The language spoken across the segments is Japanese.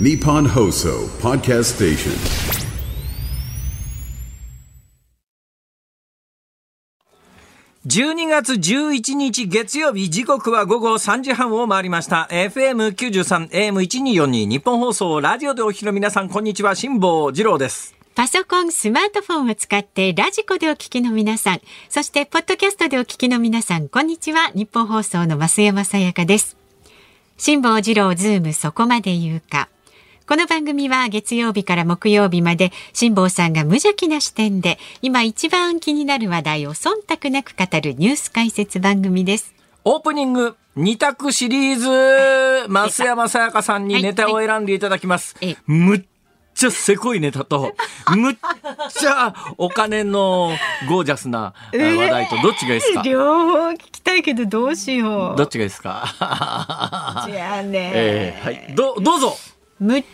Nippon Hoso Podcast Station. 12月11日月曜日時刻は午後3時半を回りました FM93 AM1242 日本放送ラジオでお聞きの皆さんこんにちは辛坊治郎ですパソコン、スマートフォンを使ってラジコでお聞きの皆さん、そしてポッドキャストでお聞きの皆さん、こんにちは。日本放送の増山さやかです。辛坊治郎ズームそこまで言うか。この番組は月曜日から木曜日まで辛坊さんが無邪気な視点で今一番気になる話題を忖度なく語るニュース解説番組です。オープニング二択シリーズ増山さやかさんにネタを選んでいただきます、はいはいむっちゃせこいネタと むっちゃお金のゴージャスなあ話題とどっちがいいですか、両方聞きたいけどどうしよどっちがいいですか？じゃあね、えーはい。どどうぞむっ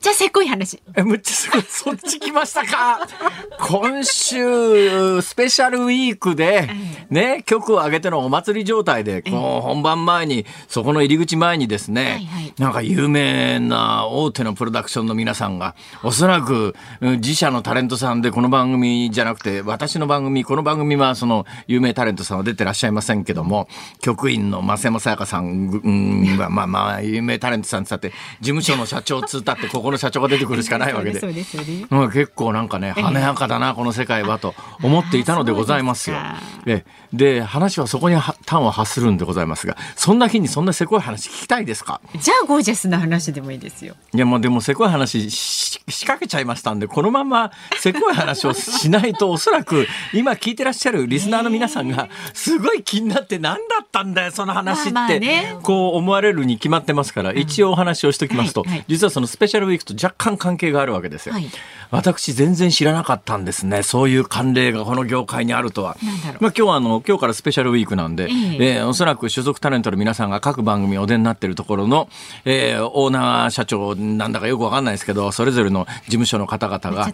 ちゃせこい話。え、むっちゃすごい、そっち来ましたか。今週、スペシャルウィークで、ね、曲を上げてのお祭り状態で、この本番前に、そこの入り口前にですね、はいはいなんか有名な大手のプロダクションの皆さんが、おそらくうん自社のタレントさんでこの番組じゃなくて、私の番組、この番組はその有名タレントさんは出てらっしゃいませんけども、局員の増山さやかさんうんは、まあまあ、有名タレントさんって言ったって、事務所の社長つったって、ここの社長が出てくるしかないわけで。そうですそうですそうです。うん結構なんかね華やかだなこの世界はと思っていたのでございますよ。あーそう。えで話はそこには端を発するんでございますがそんな日にそんなせこい話聞きたいですか？じゃあゴージャスな話でもいいですよ。いやもうでもせこい話し仕掛けちゃいましたんでこのまませこい話をしないとおそらく今聞いてらっしゃるリスナーの皆さんがすごい気になって何だったんだよその話まあまってあね。こう思われるに決まってますから一応お話をしておきますと実はそのスペシャルウィークと若干関係があるわけですよ。はい。私全然知らなかったんですね。そういう慣例がこの業界にあるとは。まあ今日はあの今日からスペシャルウィークなんで、ええ。えーおそらく所属タレントの皆さんが各番組お出になっているところの、えーオーナー社長なんだかよくわかんないですけどそれぞれの事務所の方々が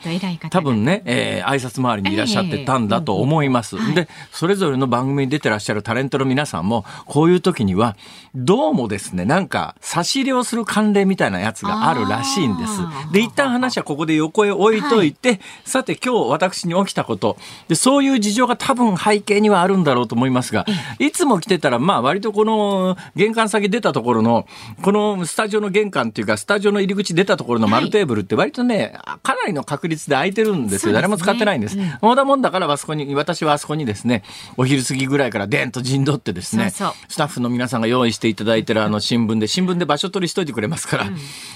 多分ね、えー挨拶回りにいらっしゃってたんだと思います、でそれぞれの番組に出てらっしゃるタレントの皆さんもこういう時にはどうもですねなんか差し入れをする慣例みたいなやつがあるらしいんです。で一旦話はここで横へ置いといて、さて今日私に起きたこと。でそういう事情が多分背景にはあるんだろうと思いますがいつも来てたらまあ割とこの玄関先出たところのこのスタジオの玄関っていうかスタジオの入り口出たところの丸テーブルって割とねかなりの確率で空いてるんですよ。すね。誰も使ってないんです。まだもんだからあそこに私はあそこにですねお昼過ぎぐらいからでんと陣取ってですねそうそう。スタッフの皆さんが用意していただいてるあの新聞で新聞で場所取りしといてくれますから、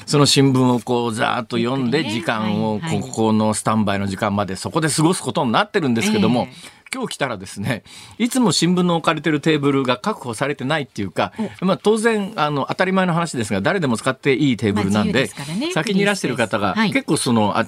その新聞をこうざーっと読んで時間をここのスタンバイの時間までそこで過ごすことになってるんですけども、え今日来たらですねいつも新聞の置かれてるテーブルが確保されてないっていうか、まあ、当然あの当たり前の話ですが誰でも使っていいテーブルなんまあで,、ね。先にいらしてる方が、はい。結構そのあ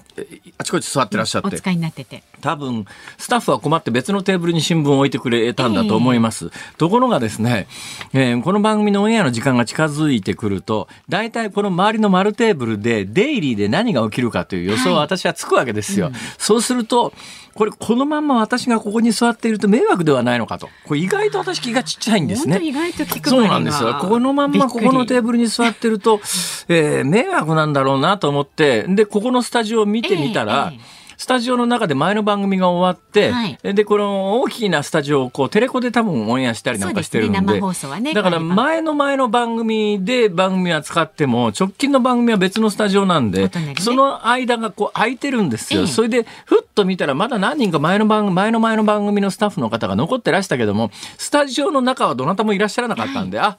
あちこち座ってらっしゃって。お使いになってて。多分スタッフは困って別のテーブルに新聞を置いてくれたんだと思います、ところがですね、えーこの番組のオンエアの時間が近づいてくると大体この周りの丸テーブルでデイリーで何が起きるかという予想は私はつくわけですよ、そうするとこれこのまんま私がここに座っていると迷惑ではないのかと。これ意外と私気がちっちゃいんですね。意外と聞くそうなんですよ。このまんまここのテーブルに座ってると、えー迷惑なんだろうなと思って、で、ここのスタジオを見てみたら、ええええスタジオの中で前の番組が終わって、はい。で、この大きなスタジオをこうテレコで多分オンエアしたりなんかしてるんで、ですね。ねだから前の前の番組で番組は使っても、直近の番組は別のスタジオなんで、ね。その間がこう空いてるんですよ。ええ。それで、ふっと見たらまだ何人か前の番組、前の前の番組のスタッフの方が残ってらしたけども、スタジオの中はどなたもいらっしゃらなかったんで、あ、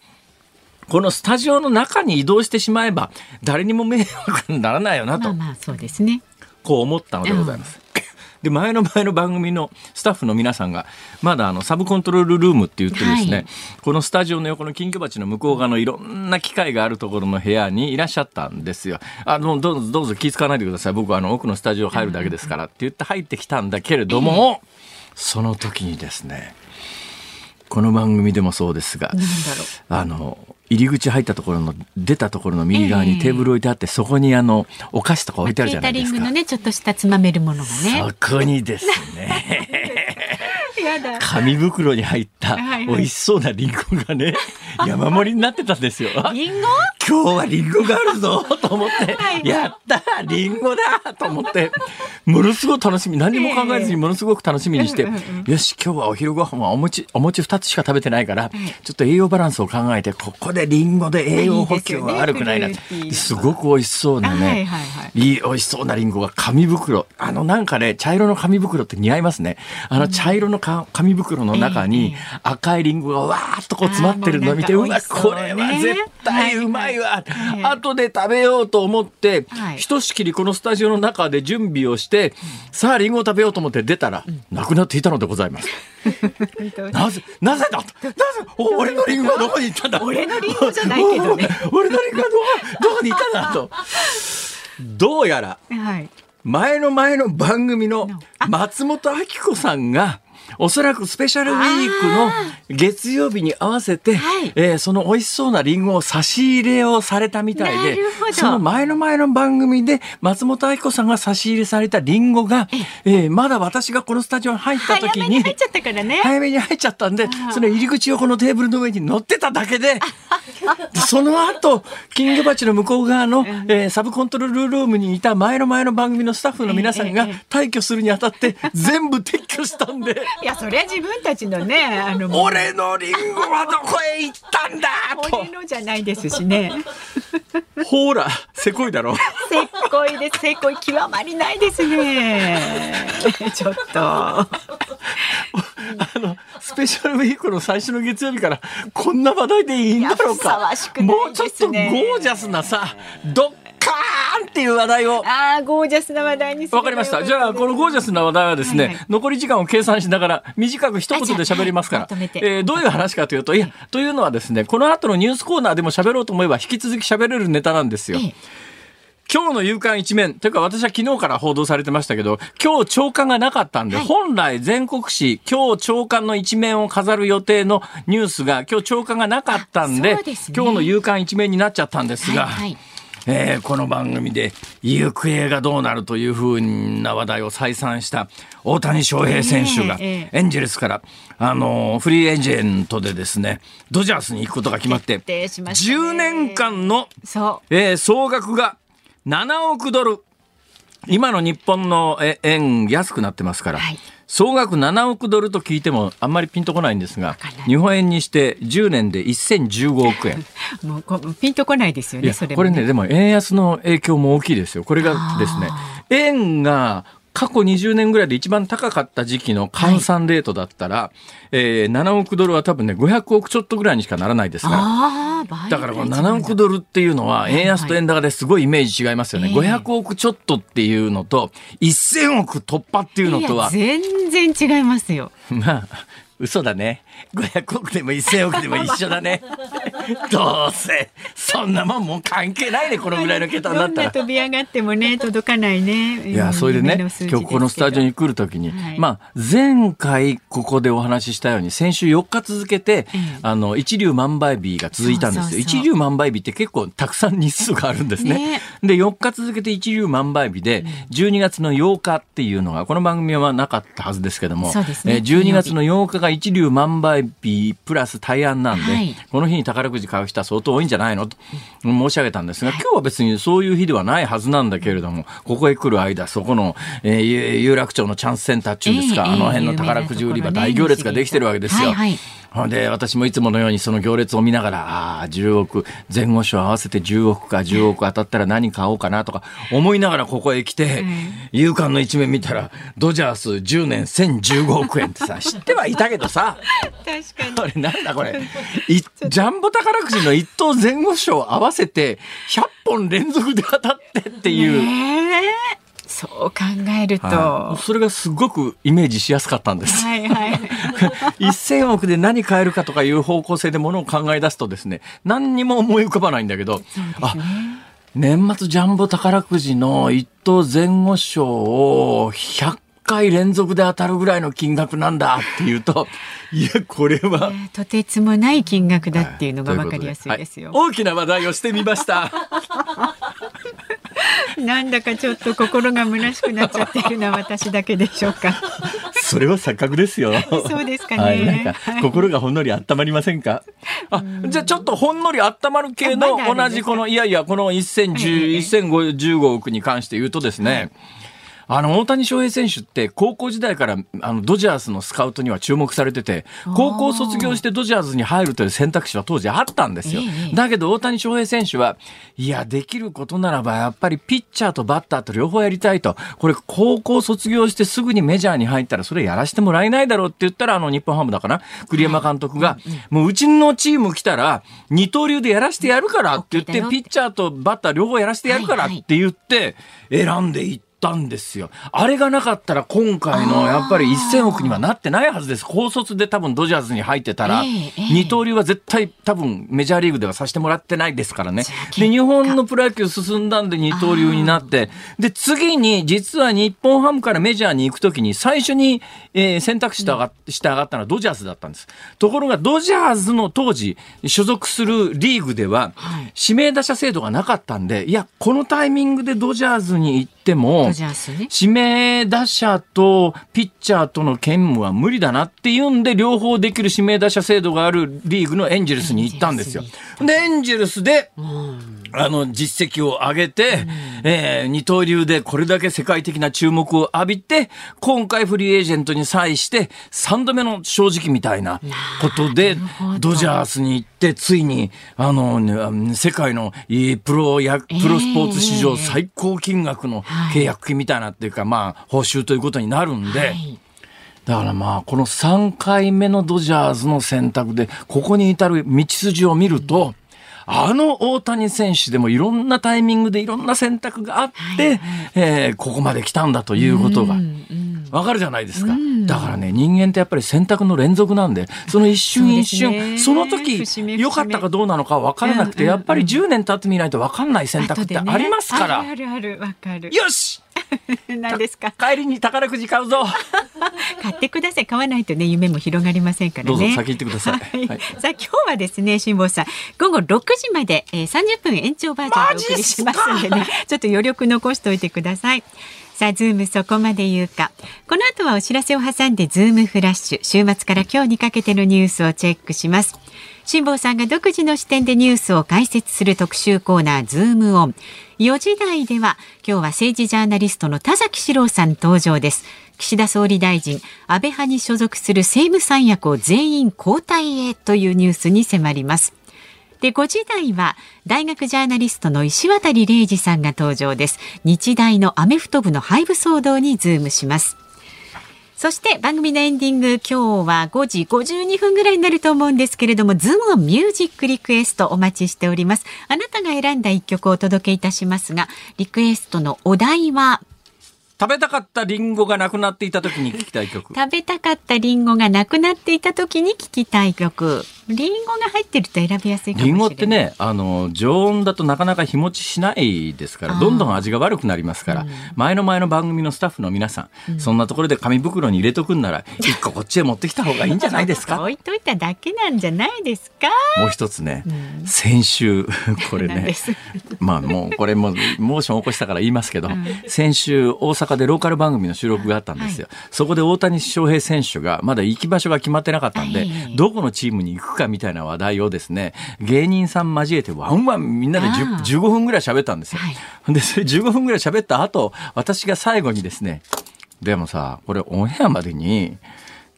このスタジオの中に移動してしまえば誰にも迷惑にならないよなと。まあまあそうですね。こう思ったのでございます。で前の前の番組のスタッフの皆さんがまだあのサブコントロールルームって言ってですね、はい。このスタジオの横の金魚鉢の向こう側のいろんな機械があるところの部屋にいらっしゃったんですよ。あのどうぞどうぞ気遣わないでください。僕はあの奥のスタジオ入るだけですからって言って入ってきたんだけれども、その時にですねこの番組でもそうですがあの入り口入ったところの出たところの右側ええにテーブル置いてあって、そこにあのお菓子とかう。置いてあるじゃないですか。ねちょっとしたつまめるものがね。そこにですねやだ。紙袋に入ったはいはい美味しそうなリンゴがね山盛りになってたんですよ。あリンゴ？今日はリンゴがあるぞ と思って、はい。やったリンゴだと思って、ものすごく楽しみ、何も考えずにものすごく楽しみにして、よし、今日はお昼ご飯はお餅、お餅2つしか食べてないから、ちょっと栄養バランスを考えて、ここでリンゴで栄養補給は悪くないな。すごく美味しそうなね、はいはい美味しそうなリンゴが紙袋。あのなんかね、茶色の紙袋って似合いますね。あの茶色のか紙袋の中に赤いリンゴがわーっとこう詰まってるのを見て、うわ、これねは絶対うまいわ。はいはい後で食べようと思って、はいひとしきりこのスタジオの中で準備をして、さあリンゴを食べようと思って出たら、なくなっていたのでございます。なぜ、なぜだと。なぜ、お俺のリンゴはどこに行ったんだ俺のリンゴじゃないけどねお 俺のリンゴはどこ、どこに行ったんだと。どうやら、はい。前の前の番組の松本明子さんが、おそらくスペシャルウィークの月曜日に合わせて、はい。えーその美味しそうなリンゴを差し入れをされたみたいでその前の前の番組で松本明子さんが差し入れされたリンゴが、えーまだ私がこのスタジオに入った時に、早めに入っちゃったからね。早めに入っちゃったんで、その入り口をこのテーブルの上に乗ってただけで、でその後、金魚鉢の向こう側の、えーサブコントロールルームにいた前の前の番組のスタッフの皆さんが退去するにあたって、全部撤去したんで、いや、そりゃ自分たちのね、あの、俺のリンゴはどこへ行ったんだ俺のじゃないですしね。と。ほら、せこいだろ。せっこいです。せっこい極まりないですね。ちょっと。あの、スペシャルウィークの最初の月曜日から、こんな話題でいいんだろうかもうちょっとゴージャスなさ、ドッカーンっていう話題を。ああ、ゴージャスな話題にわかりました。じゃあ、このゴージャスな話題はですね、はいはい。残り時間を計算しながら、短く一言で喋りますから。はいえーどういう話かというと、いや、というのはですね、この後のニュースコーナーでも喋ろうと思えば、引き続き喋れるネタなんですよ。ええ。今日の夕刊一面、というか私は昨日から報道されてましたけど、今日朝刊がなかったんで、はい。本来全国紙、今日朝刊の一面を飾る予定のニュースが、今日朝刊がなかったんで、ですね。今日の夕刊一面になっちゃったんですが、はいはいえーこの番組で行方がどうなるというふうな話題を再三した大谷翔平選手がええエンジェルスから、あのーフリーエージェントでですねドジャースに行くことが決まって決定しましたね。10年間の、そえー総額が7億ドル。今の日本のえ円安くなってますから、はい総額7億ドルと聞いてもあんまりピンとこないんですが日本円にして10年で1015億円。う。もうこピンとこないですよね。いやそれもこれねでも円安の影響も大きいですよこれがですね円が過去20年ぐらいで一番高かった時期の換算レートだったら、えー7億ドルは多分ね500億ちょっとぐらいにしかならないですからああ、倍だからこの7億ドルっていうのは円安と円高ですごいイメージ違いますよね、ええ500億ちょっとっていうのと1000億突破っていうのとは全然違いますよ。まあ嘘だね500億でも1000億でも一緒だね。どうせそんなもんもう関係ないねこのぐらいの桁になったら。な飛び上がってもね、届かないね。いや、それでね、今日このスタジオに来るときに、はい。まあ、前回ここでお話ししたように、先週4日続けて、あの、一粒万倍日が続いたんですよ。一粒万倍日って結構たくさん日数があるんですね。ね。で、4日続けて一粒万倍日で、12月の8日っていうのが、この番組はなかったはずですけども、ね。えー12月の8日。が一粒万倍日プラス大安なんで、はい。この日に宝くじ買う人は相当多いんじゃないのと申し上げたんですが、今日は別にそういう日ではないはずなんだけれども、ここへ来る間、そこの、えー有有楽町のチャンスセンターっていうんですか、ええあの辺の宝くじ売り場大行列ができてるわけですよ。はいはいほんで、私もいつものようにその行列を見ながら、ああ、10億、前後賞合わせて10億か10億当たったら何買おうかなとか思いながらここへ来て、夕刊の一面見たら、ドジャース10年1015億円ってさ、知ってはいたけどさ、確かに。これなんだこれ。いジャンボ宝くじの一等前後賞合わせて100本連続で当たってっていう。ええそう考えると。はいはそれがすごくイメージしやすかったんです。いはい。1000億で何買えるかとかいう方向性でものを考え出すとですね、何にも思い浮かばないんだけど、あ、年末ジャンボ宝くじの一等前後賞を100回連続で当たるぐらいの金額なんだっていうと、いや、これは、とてつもない金額だっていうのがわかりやすいですよ。はい大きな話題をしてみました。なんだかちょっと心が虚しくなっちゃってるのは私だけでしょうか。それは錯覚ですよ。そうですかね。はい、なんか心がほんのり温まりませんか？あ、じゃあちょっとほんのり温まる系の同じこのいやいやこの1010、1015億に関して言うとですね。あの、大谷翔平選手って高校時代からあのドジャースのスカウトには注目されてて、高校卒業してドジャースに入るという選択肢は当時あったんですよ。だけど大谷翔平選手は、いや、できることならばやっぱりピッチャーとバッターと両方やりたいと。これ高校卒業してすぐにメジャーに入ったらそれやらせてもらえないだろうって言ったら、あの日本ハムだかな。栗山監督が、もううちのチーム来たら二刀流でやらせてやるからって言って、ピッチャーとバッター両方やらせてやるからって言って選んでいって、ったんですよ。あれがなかったら今回のやっぱり1000億にはなってないはずです。高卒で多分ドジャースに入ってたら、二刀流は絶対多分メジャーリーグではさせてもらってないですからね。で、日本のプロ野球進んだんで二刀流になって、で、次に実は日本ハムからメジャーに行くときに最初に、えー、選択肢と上がして上がったのはドジャースだったんです。ところがドジャースの当時所属するリーグでは、指名打者制度がなかったんで、いや、このタイミングでドジャースに行っても、指名打者とピッチャーとの兼務は無理だなっていうんで、両方できる指名打者制度があるリーグのエンジェルスに行ったんですよ。で、エンジェルスで、あの、実績を上げて、えー、二刀流でこれだけ世界的な注目を浴びて、今回フリーエージェントに際して、3度目の正直みたいなことで、ドジャースに行って、ついに、あの、世界のプロや、プロスポーツ史上最高金額の契約金みたいなっていうか、まあ、報酬ということになるんで、だからまあ、この3回目のドジャースの選択で、ここに至る道筋を見ると、あの大谷選手でもいろんなタイミングでいろんな選択があって、はいはい、えー、ここまで来たんだということが。わかるじゃないですか。だからね、人間ってやっぱり選択の連続なんで、その一瞬一瞬、その時、良かったかどうなのか分からなくて、やっぱり10年経ってみないと分かんない選択ってありますから。あるある、わかる。よし 何ですか？帰りに宝くじ買うぞ。買ってください。買わないとね夢も広がりませんからね。どうぞ先行ってください、はい。はい、さあ今日はですね辛坊さん午後6時まで、えー、30分延長バージョンでお送りしますんでね ちょっと余力残しておいてください。さあ、ズームそこまで言うか。この後はお知らせを挟んで、ズームフラッシュ。週末から今日にかけてのニュースをチェックします。辛坊さんが独自の視点でニュースを解説する特集コーナー、ズームオン。4時台では、今日は政治ジャーナリストの田崎史郎さん登場です。岸田総理大臣、安倍派に所属する政務三役を全員交代へというニュースに迫ります。で、5時台は大学ジャーナリストの石渡嶺司さんが登場です。日大のアメフト部の廃部騒動にズームします。そして番組のエンディング今日は5時52分ぐらいになると思うんですけれどもズームミュージックリクエストお待ちしておりますあなたが選んだ一曲をお届けいたしますがリクエストのお題は？食べたかったリンゴがなくなっていた時に聞きたい曲。食べたかったリンゴがなくなっていた時に聞きたい曲。リンゴが入ってると選びやすいリンゴってね、あの、常温だとなかなか日持ちしないですから、どんどん味が悪くなりますから、前の前の番組のスタッフの皆さん、うん、そんなところで紙袋に入れとくんなら、一個こっちへ持ってきた方がいいんじゃないですか？置いといただけなんじゃないですか？もう一つね、うん、先週、これね、まあもうこれもモーション起こしたから言いますけど、うん、先週大阪でローカル番組の収録があったんですよ。はい、そこで大谷翔平選手がまだ行き場所が決まってなかったんで、どこのチームに行くかみたいな話題をですね、芸人さん交えてワンワンみんなで15分ぐらい喋ったんですよ。はい、で、それ15分ぐらい喋った後、私が最後にですね、でもさ、これオンエアまでに、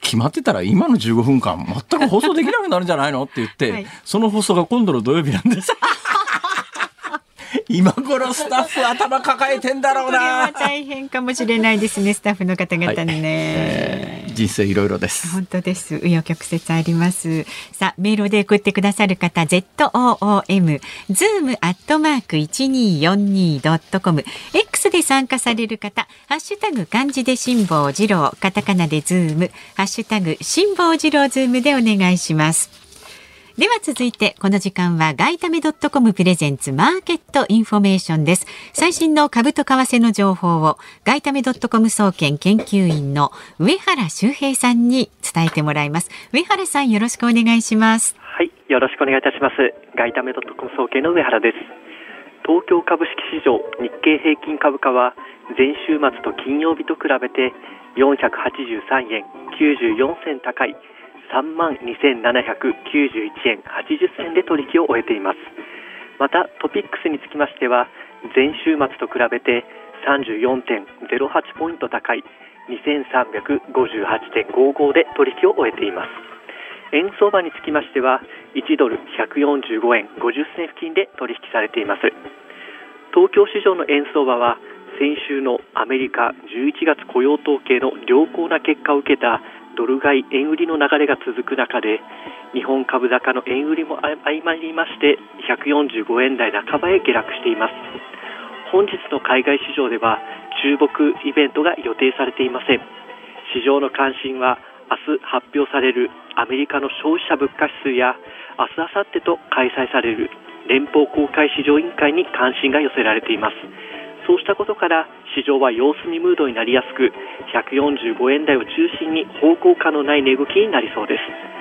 決まってたら今の15分間全く放送できなくなるんじゃないの？って言って、はい、その放送が今度の土曜日なんです。今頃スタッフ頭抱えてんだろうな。大変かもしれないですね、スタッフの方々ね。はいえー、人生いろいろです。本当です。紆余曲折あります。さあ、メールで送ってくださる方、ZOOM、zoom アットマーク 1242.com、X で参加される方、ハッシュタグ漢字で辛坊治郎、カタカナでズーム、ハッシュタグ辛坊治郎ズームでお願いします。では続いてこの時間は外為ドットコムプレゼンツマーケットインフォメーションです。最新の株と為替の情報を外為ドットコム総研研究員の上原修平さんに伝えてもらいます。上原さんよろしくお願いします。はいよろしくお願いいたします。外為ドットコム総研の上原です。東京株式市場日経平均株価は前週末と金曜日と比べて483円94銭高い3万2791円80銭で取引を終えています。またトピックスにつきましては前週末と比べて34.08ポイント高い2358.55で取引を終えています。円相場につきましては1ドル145円50銭付近で取引されています。東京市場の円相場は先週のアメリカ11月雇用統計の良好な結果を受けたドル買い円売りの流れが続く中で日本株高の円売りも相まりまして145円台半ばへ下落しています。本日の海外市場では注目イベントが予定されていません。市場の関心は明日発表されるアメリカの消費者物価指数や明日明後日と開催される連邦公開市場委員会に関心が寄せられています。そうしたことから市場は様子見ムードになりやすく145円台を中心に方向感のない値動きになりそうです。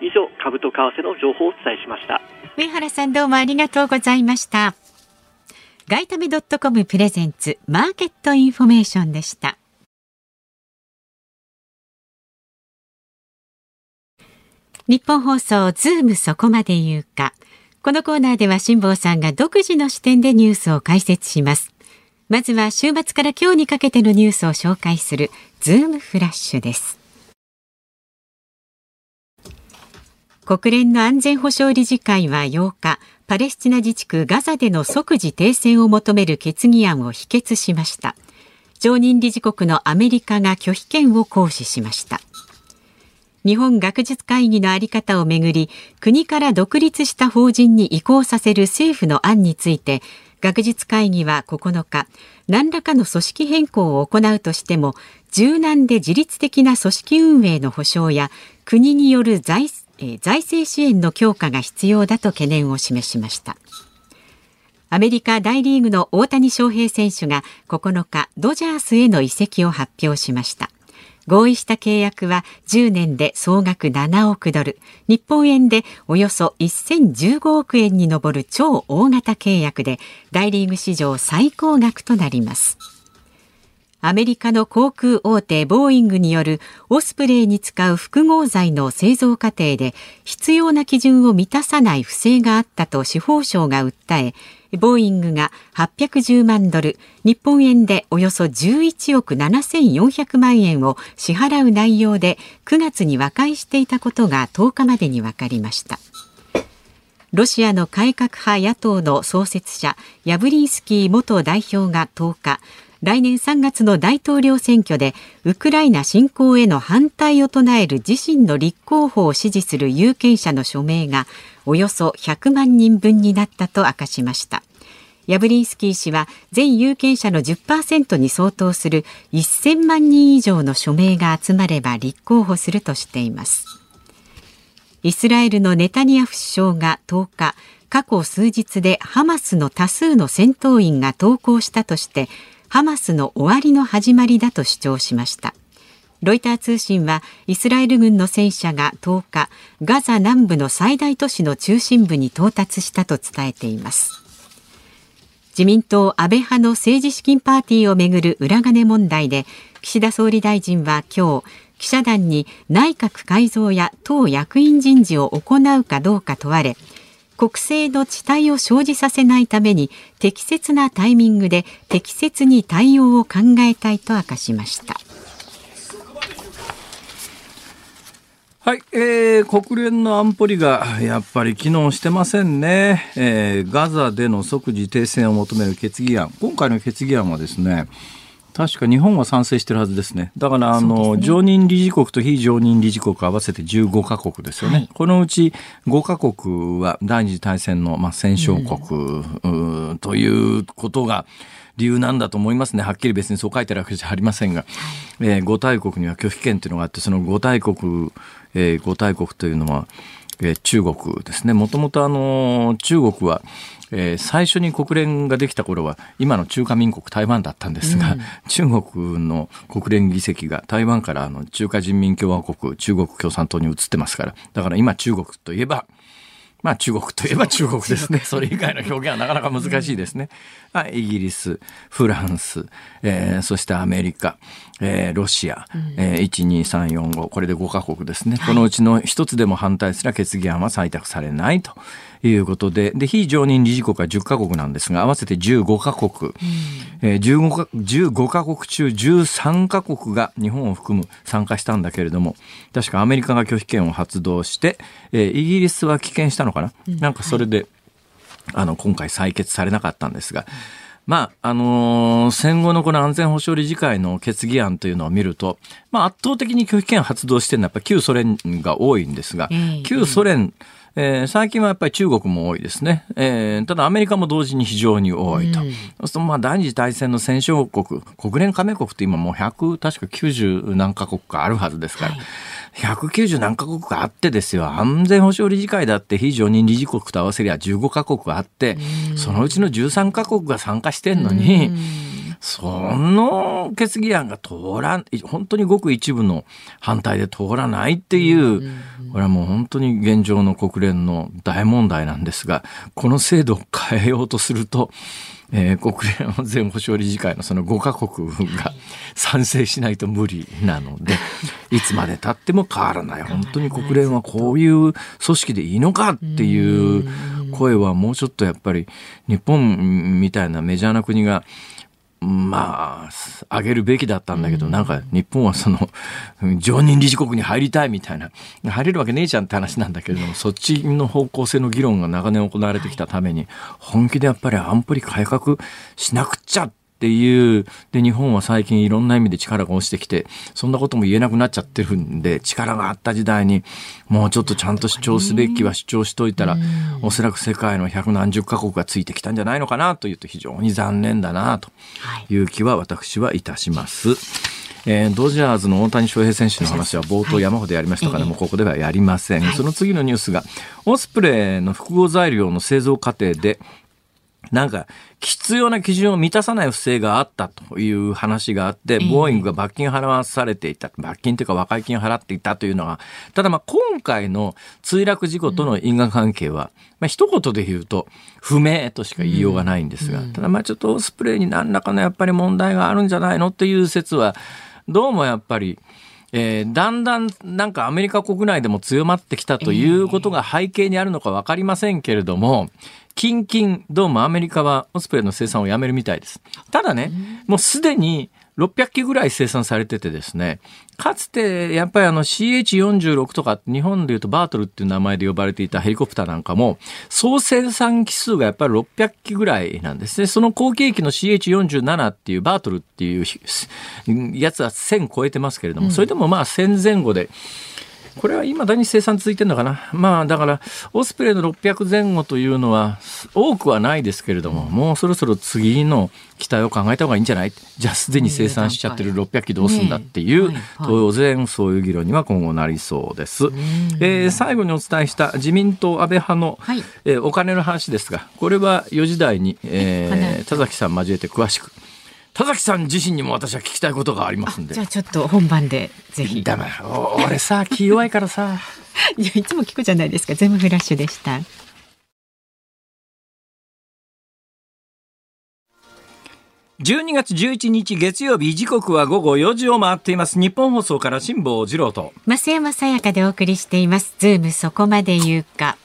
以上株と為替の情報をお伝えしました。上原さんどうもありがとうございました。外為ドットコムプレゼンツマーケットインフォメーションでした。ニッポン放送ズームそこまで言うか。このコーナーでは辛坊さんが独自の視点でニュースを解説します。まずは週末から今日にかけてのニュースを紹介するズームフラッシュです。国連の安全保障理事会は8日パレスチナ自治区ガザでの即時停戦を求める決議案を否決しました。常任理事国のアメリカが拒否権を行使しました。日本学術会議の在り方をめぐり国から独立した法人に移行させる政府の案について学術会議は9日何らかの組織変更を行うとしても柔軟で自律的な組織運営の保障や国による財財政支援の強化が必要だと懸念を示しました。アメリカ大リーグの大谷翔平選手が9日ドジャースへの移籍を発表しました。合意した契約は10年で総額7億ドル、日本円でおよそ1015億円に上る超大型契約で大リーグ史上最高額となります。アメリカの航空大手ボーイングによるオスプレイに使う複合材の製造過程で必要な基準を満たさない不正があったと司法省が訴え、ボーイングが810万ドル、日本円でおよそ11億7400万円を支払う内容で9月に和解していたことが10日までに分かりました。ロシアの改革派野党の創設者ヤブリンスキー元代表が10日来年3月の大統領選挙でウクライナ侵攻への反対を唱える自身の立候補を支持する有権者の署名がおよそ100万人分になったと明かしました。ヤブリンスキー氏は全有権者の10%に相当する1000万人以上の署名が集まれば立候補するとしています。イスラエルのネタニヤフ首相が10日過去数日でハマスの多数の戦闘員が投降したとしてハマスの終わりの始まりだと主張しました。ロイター通信はイスラエル軍の戦車が10日ガザ南部の最大都市の中心部に到達したと伝えています自民党安倍派の政治資金パーティーをめぐる裏金問題で岸田総理大臣は今日記者団に内閣改造や党役員人事を行うかどうか問われ国政の遅滞を生じさせないために適切なタイミングで適切に対応を考えたいと明かしました。はい、えー、国連の安保理がやっぱり機能してませんね、えー、ガザでの即時停戦を求める決議案。今回の決議案はですね確か日本は賛成してるはずですね。だからあの、ね、常任理事国と非常任理事国合わせて15カ国ですよね。はい、このうち5カ国は第二次大戦のまあ戦勝国、うん、ということが理由なんだと思いますね。はっきり別にそう書いてあるわけじゃありませんが、えー、5大国には拒否権というのがあって、その5大国、えー、5大国というのは、えー、中国ですね。もともとあの中国はえー、最初に国連ができた頃は今の中華民国台湾だったんですが、うん、中国の国連議席が台湾からあの中華人民共和国中国共産党に移ってますからだから今中国といえばまあ中国といえば中国ですね。それ以外の表現はなかなか難しいですね。うん、イギリス、フランス、えー、そしてアメリカ、えー、ロシア、うん、えー、1、2、3、4、5、これで5カ国ですね。このうちの一つでも反対すら決議案は採択されないということで、で、非常任理事国は10カ国なんですが、合わせて15カ国、うん、えー、15, か15カ国中13カ国が日本を含む参加したんだけれども、確かアメリカが拒否権を発動して、えー、イギリスは棄権したのかな、うん、なんかそれで、はい、あの、今回採決されなかったんですが、まあ、あのー、戦後のこの安全保障理事会の決議案というのを見ると、まあ、圧倒的に拒否権発動してるのはやっぱ旧ソ連が多いんですが、旧ソ連、えー、最近はやっぱり中国も多いですね。えー、ただアメリカも同時に非常に多いと。うん、そうするとまあ第二次大戦の戦勝国、国連加盟国って今もう100、確か90何カ国かあるはずですから。はい190何カ国かあってですよ、安全保障理事会だって非常任理事国と合わせりゃ15カ国あって、そのうちの13カ国が参加してんのに、その決議案が通らん、本当にごく一部の反対で通らないっていう、これはもう本当に現状の国連の大問題なんですが、この制度を変えようとすると、えー、国連安全保障理事会のその5カ国が賛成しないと無理なので、いつまで経っても変わらない。本当に国連はこういう組織でいいのかっていう声はもうちょっとやっぱり日本みたいなメジャーな国がまあ、上げるべきだったんだけど、なんか日本はその、常任理事国に入りたいみたいな、入れるわけねえじゃんって話なんだけれども、そっちの方向性の議論が長年行われてきたために、本気でやっぱり安保理改革しなくっちゃっていう、で、日本は最近いろんな意味で力が落ちてきて、そんなことも言えなくなっちゃってるんで、力があった時代に、もうちょっとちゃんと主張すべきは主張しといたら、おそらく世界の百何十カ国がついてきたんじゃないのかなというと非常に残念だなとい。う気は私はいたします。えー、ドジャーズの大谷翔平選手の話は冒頭山ほどやりましたから、もうここではやりません、その次のニュースがオスプレイの複合材料の製造過程でなんか、必要な基準を満たさない不正があったという話があって、ボーイングが罰金払わされていた、罰金というか和解金を払っていたというのは、ただまあ今回の墜落事故との因果関係は、まあ一言で言うと、不明としか言いようがないんですが、ただまあちょっとオスプレイに何らかのやっぱり問題があるんじゃないのっていう説は、どうもやっぱり、えー、だんだんなんかアメリカ国内でも強まってきたということが背景にあるのか分かりませんけれども、近々、どうもアメリカはオスプレイの生産をやめるみたいです。ただね、もうすでに600機ぐらい生産されててですね、かつてやっぱりあの CH46 とか日本でいうとバートルっていう名前で呼ばれていたヘリコプターなんかも総生産機数がやっぱり600機ぐらいなんですね。その後継機の CH47 っていうバートルっていうやつは1000超えてますけれども、それでもまあ1000前後でこれは今だに生産続いてるのかな？まあだから、オスプレイの600前後というのは多くはないですけれども、もうそろそろ次の期待を考えた方がいいんじゃない？じゃあすでに生産しちゃってる600機どうすんだっていう、当然そういう議論には今後なりそうです。えー、最後にお伝えした自民党安倍派の、はい、えー、お金の話ですが、これは4時台に、えー、田崎さん交えて詳しく。田崎さん自身にも私は聞きたいことがありますんで。じゃあちょっと本番でぜひ。だめ、俺さ、気弱いからさ。いや、いつも聞くじゃないですか。全部フラッシュでした。12月11日月曜日時刻は午後4時を回っています日本放送から辛坊治郎と増山さやかでお送りしていますズームそこまで言うか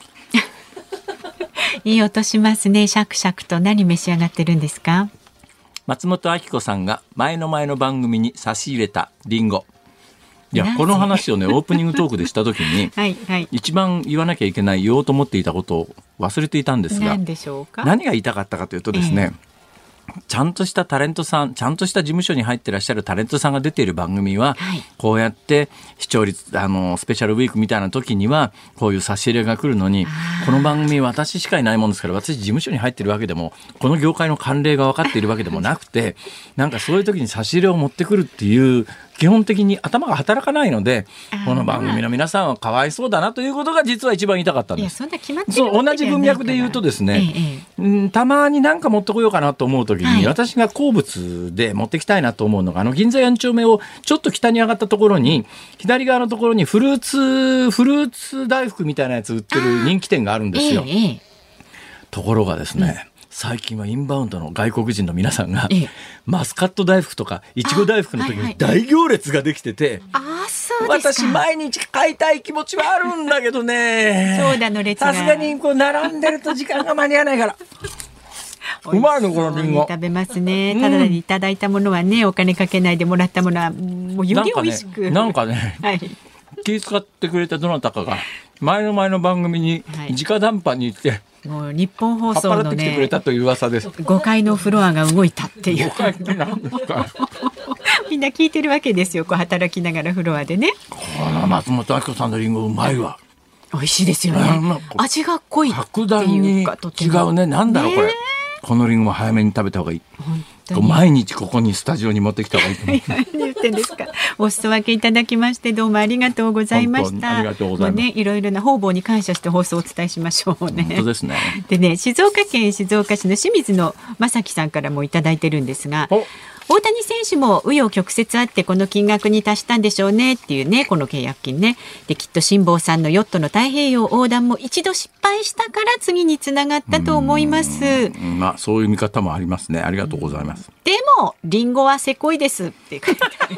いい音しますねシャクシャクと何召し上がってるんですか？松本明子さんが前の前の番組に差し入れたリンゴ。いやこの話をねオープニングトークでした時にはい、はい、一番言わなきゃいけない言おうと思っていたことを忘れていたんですが何が言いたかったかというとですね、えーちゃんとしたタレントさん、ちゃんとした事務所に入ってらっしゃるタレントさんが出ている番組は、はい、こうやって視聴率、あの、スペシャルウィークみたいな時には、こういう差し入れが来るのに、この番組私しかいないもんですから、私事務所に入ってるわけでも、この業界の慣例が分かっているわけでもなくて、なんかそういう時に差し入れを持ってくるっていう基本的に頭が働かないのでこの番組の皆さんはかわいそうだなということが実は一番言いたかったんです。そう同じ文脈で言うとですね、ええ、たまになんか持ってこようかなと思う時に、はい。私が好物で持ってきたいなと思うのが、あの銀座4丁目をちょっと北に上がったところに、左側のところにフルーツ、フルーツ大福みたいなやつ売ってる人気店があるんですよ。ところがですね、最近はインバウンドの外国人の皆さんが、ええマスカット大福とかいちご大福の時に大行列ができてて。私毎日買いたい気持ちはあるんだけどね そうだの列がさすがにこう並んでると時間が間に合わないから うまいのこのリンゴ食べますね。ただでいただいたものはね、お金かけないでもらったものは、もうより美味しく。なんかね はい。気遣ってくれたどなたかが前の前の番組にはい直談判に行ってもう日本放送のらってきてくれね、たという噂です。5階のフロアが動いたっていう。みんな聞いてるわけですよ。こう働きながらフロアでね。この松本明子さんのリンゴうまいわ。美味しいですようんね。味が濃いっていにうか、違もうね。なんだろうこれね。このリンゴも早めに食べた方がいい。本。毎日ここにスタジオに持ってきた方がいいと思う。何言ってんですか。お裾分けいただきましてどうもありがとうございました。本当にありがとうございますいろいろな方々に感謝して放送をお伝えしましょうね。本当ですね。でね、静岡県静岡市の清水の正樹さんからもいただいてるんですが、お大谷選手も紆余曲折あってこの金額に達したんでしょうねっていうね、この契約金ね。で、きっと辛坊さんのヨットの太平洋横断も一度失敗したから次につながったと思います。うんまあそういう見方もありますね。ありがとうございます。でも、リンゴはせこいですって書いてある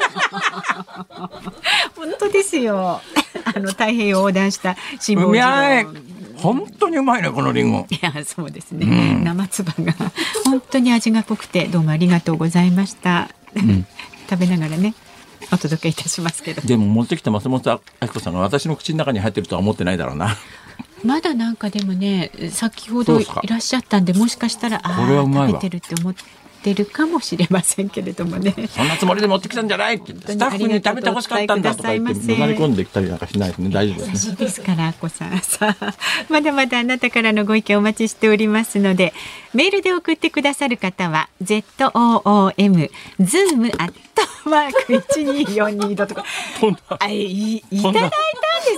本当ですよ。あの、太平洋横断した辛坊う治まい郎。本当にうまいねこのリンゴ。いや、そうですね。生唾が本当に味が濃くて、どうもありがとうございました。食べながらね、お届けいたしますけど。でも持ってきた松本明子さんが私の口の中に入ってるとは思ってないだろうな。まだなんかでもね、先ほどいらっしゃったんで、もしかしたら、あこれはうまいわあ、食べてるって思ってるかもしれませんけれどもね。そんなつもりで持ってきたんじゃないってスタッフに食べてほしかったんだとか言ってあり込んできたりなんかしないですね。大丈夫ですね。ですから、あこさん。さあ、まだまだあなたからのご意見お待ちしておりますので、メールで送ってくださる方は、zoom、zoom アットマーク 1242. とか、あいいただいたんで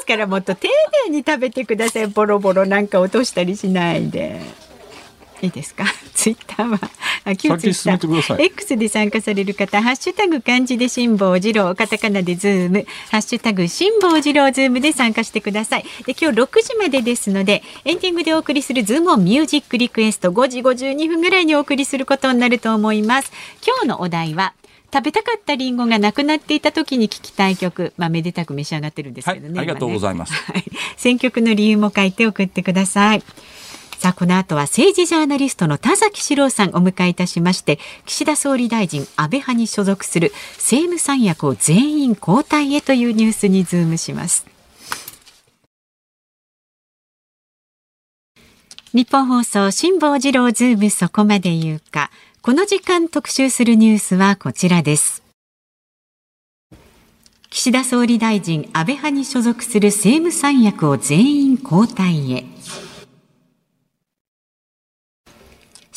すから、もっと丁寧に食べてください。ボロボロなんか落としたりしないで。いいですか？ツイッターは、あ、旧ツイッ先進めてください X で参加される方、ハッシュタグ漢字で辛坊治郎、カタカナでズーム、ハッシュタグ辛坊治郎ズームで参加してください。で、今日6時までですので、エンディングでお送りするズームオンミュージックリクエスト5時52分ぐらいにお送りすることになると思います。今日のお題は、食べたかったリンゴがなくなっていた時に聞きたい曲、まあ、めでたく召し上がってるんですけどね。はいありがとうございます今ねはい。選曲の理由も書いて送ってください。さあ、この後は政治ジャーナリストの田崎史郎さんをお迎えいたしまして、岸田総理大臣安倍派に所属する政務三役を全員交代へというニュースにズームします。日本放送辛坊治郎ズームそこまで言うか。この時間特集するニュースはこちらです。岸田総理大臣安倍派に所属する政務三役を全員交代へ。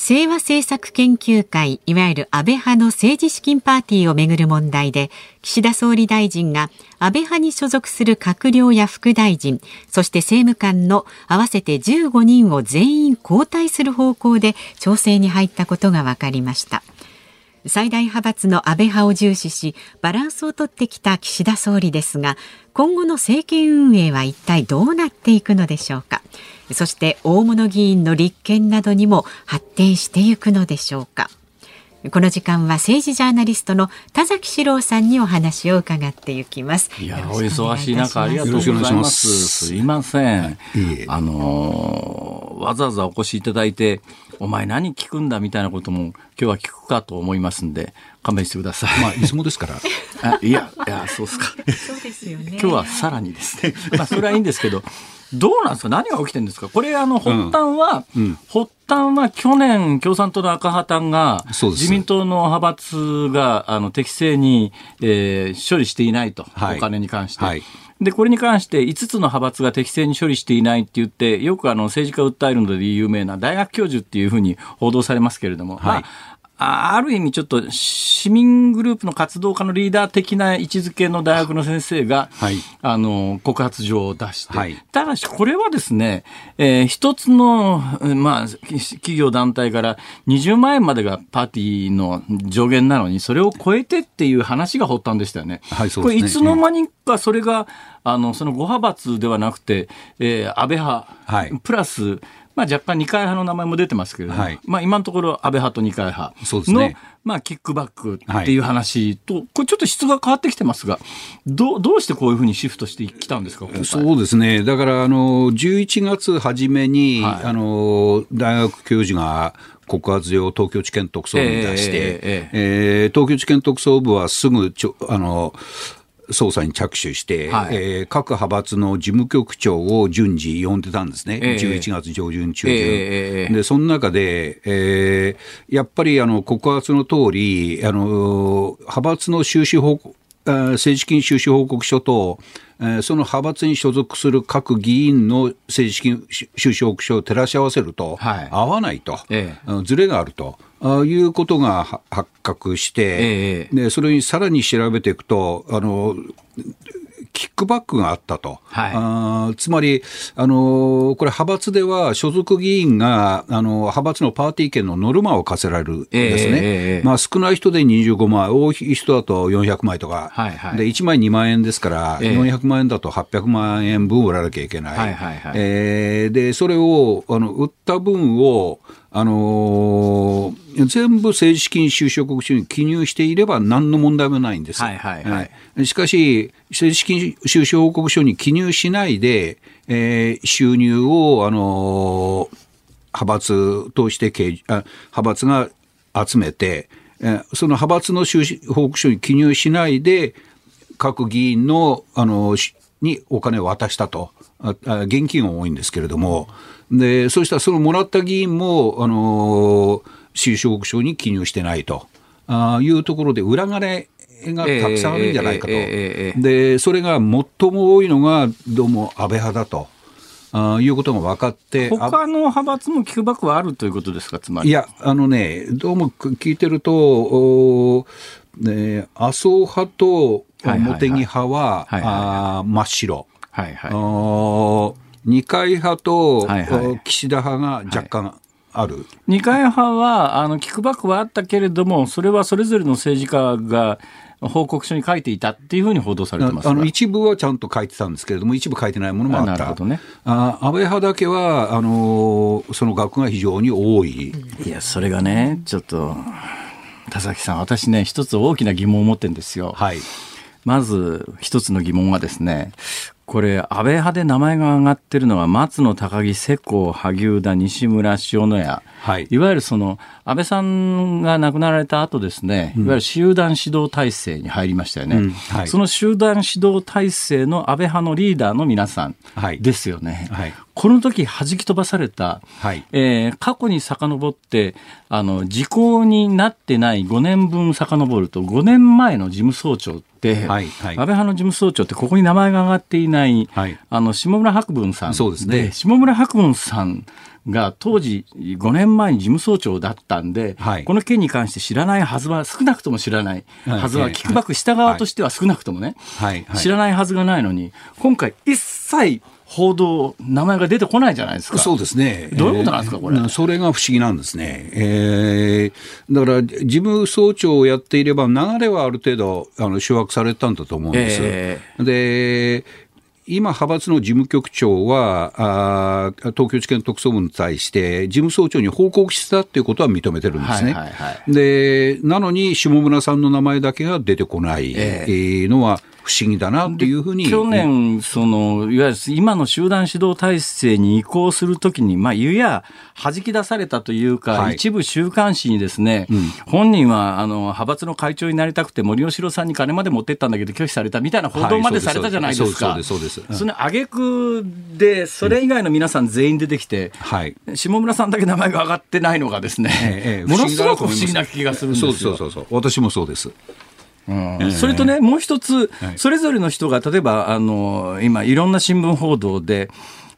清和政策研究会、いわゆる安倍派の政治資金パーティーをめぐる問題で、岸田総理大臣が安倍派に所属する閣僚や副大臣、そして政務官の合わせて15人を全員交代する方向で調整に入ったことが分かりました。最大派閥の安倍派を重視しバランスをとってきた岸田総理ですが今後の政権運営は一体どうなっていくのでしょうかそして大物議員の立憲などにも発展していくのでしょうかこの時間は政治ジャーナリストの田崎史郎さんにお話を伺っていきます。いやお忙しい中ありがとうございよろしくお願いしま。ますすすいません。あのーわざわざお越しいただいて、お前何聞くんだみたいなことも今日は聞くかと思いますんで、勘弁してください。まあ、いつもですから。あいや、いや、そうですか。そうですよね。今日はさらにですね。まあ、それはいいんですけど、どうなんですか？何が起きてるんですか？これ、あの、発端は、うん。発端は去年、共産党の赤旗が、自民党の派閥が、あの、適正に、えー処理していないと。はい。お金に関して。はい。で、これに関して5つの派閥が適正に処理していないって言って、よくあの政治家を訴えるので有名な大学教授っていうふうに報道されますけれども、はい。まあ、あある意味ちょっと市民グループの活動家のリーダー的な位置づけの大学の先生が、はい。あの、告発状を出して、はい。ただしこれはですね、えー一つの、えーまあ、企業団体から20万円までがパーティーの上限なのに、それを超えてっていう話が発端でしたよね。はいね。これいつの間にかそれが、あの、その5派閥ではなくて、えー安倍派、はい。プラス、まあ、若干二階派の名前も出てますけれども、はい。まあ、今のところ安倍派と二階派の、そうですね。まあ、キックバックっていう話と、これちょっと質が変わってきてますが、どうどうしてこういうふうにシフトしてきたんですか、今回？そうですね、だからあの11月初めに、はい。あの大学教授が告発状を東京地検特捜部に出して、ええ。えー東京地検特捜部はすぐちょあの捜査に着手して、はい。えー各派閥の事務局長を順次呼んでたんですね、ええ。11月上旬、中旬。ええええで、その中で、えーやっぱりあの告発の通り、あの派閥の収支報告、政治金収支報告書と、えーその派閥に所属する各議員の政治金収支報告書を照らし合わせると、はい合わないと、ええあのズレがあると。あいうことがは発覚して、ええでそれにさらに調べていくと、あのキックバックがあったと、はい。あーつまり、あのこれ、派閥では所属議員があの派閥のパーティー券のノルマを課せられるんですね、ええええまあ、少ない人で25万、多い人だと400枚とか、はいはい。で1枚2万円ですから、ええ。400万円だと800万円分売らなきゃいけない、はいはいはい。えーでそれをあの売った分を、あのー全部政治資金収支報告書に記入していれば何の問題もないんです。はいはいはいえーしかし、政治資金収支報告書に記入しないで、えー収入を、あのー派閥として派閥が集めて、えーその派閥の収支報告書に記入しないで、各議員の、あの、しにお金を渡したと。ああ現金は多いんですけれども、で、そうしたらそのもらった議員も、あの、収支報告書に記入してないとあいうところで裏金がたくさんあるんじゃないかと。で、それが最も多いのが、どうも安倍派だと。あいうことが分かって、あ他の派閥もキックバックはあるということですか、つまり。いや、あのね、どうも聞いてると、おね、麻生派と茂木派は、真っ白。はいはい。お二階派と、はいはいお岸田派が若干ある。二階派は、あの、キックバックはあったけれども、それはそれぞれの政治家が報告書に書いていたっていうふうに報道されてますがあの一部はちゃんと書いてたんですけれども、一部書いてないものもあった。あなるほどねあ安倍派だけはあのその額が非常に多い。いや、それがね、ちょっと、田崎さん、私ね、一つ大きな疑問を持ってるんですよ。はい。まず、一つの疑問はですね、これ、安倍派で名前が挙がってるのは、松野高木、世耕、萩生田、西村、塩谷。はい。いわゆるその、安倍さんが亡くなられた後ですね、いわゆる集団指導体制に入りましたよね。うん。はい。その集団指導体制の安倍派のリーダーの皆さんはい。ですよね。はい。この時弾き飛ばされた、はい。えー過去に遡って、あの、時効になってない5年分遡ると、5年前の事務総長はいはい。安倍派の事務総長ってここに名前が挙がっていない、はい。あの、下村博文さん。そうですね。下村博文さんが当時5年前に事務総長だったんで、はい。この件に関して知らないはずは、少なくとも知らないはずは、はいキックバックした側としては少なくともね、はい。はい。知らないはずがないのに、今回一切報道、名前が出てこないじゃないですか。そうですね。どういうことなんですかこれえーそれが不思議なんですね。えーだから、事務総長をやっていれば、流れはある程度、あの、掌握されたんだと思うんです。えで、今、派閥の事務局長は、あー東京地検特捜部に対して、事務総長に報告したっていうことは認めてるんですね。はいはいはいで、なのに、下村さんの名前だけが出てこない、ええーのは不思議だなっていうふうに。去年、その、いわゆる今の集団指導体制に移行するときに、まあ、ゆや弾き出されたというか、はい一部週刊誌にですね、本人は、あの、派閥の会長になりたくて森喜朗さんに金まで持ってったんだけど拒否されたみたいな報道までされたじゃないですか。はいそうですそうですそうですその挙句で、それ以外の皆さん全員出てきて、はい。下村さんだけ名前が上がってないのがですね、ええものすごく不思議な気がするんですよ。そうそうそうそう。私もそうです。うん。それとね、もう一つ、はい。それぞれの人が、例えば、あの、今、いろんな新聞報道で、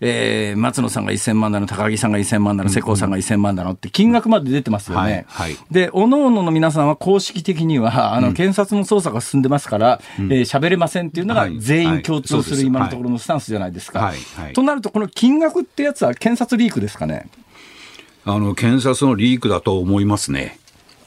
えー松野さんが1000万だの、高木さんが1000万だの、世耕さんが1000万だのって金額まで出てますよね。はいはい。で、各々の皆さんは公式的には、あの、検察の捜査が進んでますから、えー喋れませんっていうのがはい全員共通する今のところのスタンスじゃないですか。はいはい。となると、この金額ってやつは検察リークですかね？あの検察のリークだと思いますね。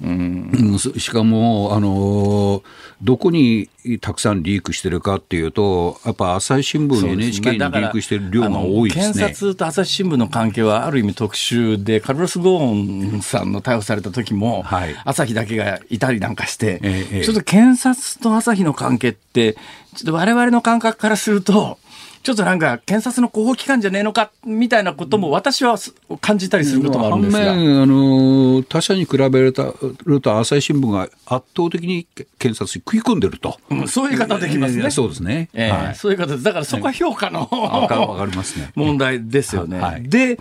うん、そしかも、あのどこにたくさんリークしてるかっていうと、やっぱ朝日新聞、NHK にリークしてる量が多いですね。検察と朝日新聞の関係はある意味特殊で、カルロス・ゴーンさんの逮捕された時も、はい。朝日だけがいたりなんかして、ええ。ちょっと検察と朝日の関係って、ちょっと我々の感覚からすると、ちょっとなんか検察の広報機関じゃねえのかみたいなことも私は感じたりすることもあるんですが。反面あの他社に比べると朝日新聞が圧倒的に検察に食い込んでると、うんそういう言い方できますね。そうですね、ええはい。そういう方。だからそこは評価の、わかわかりますね。問題ですよね。はい。で、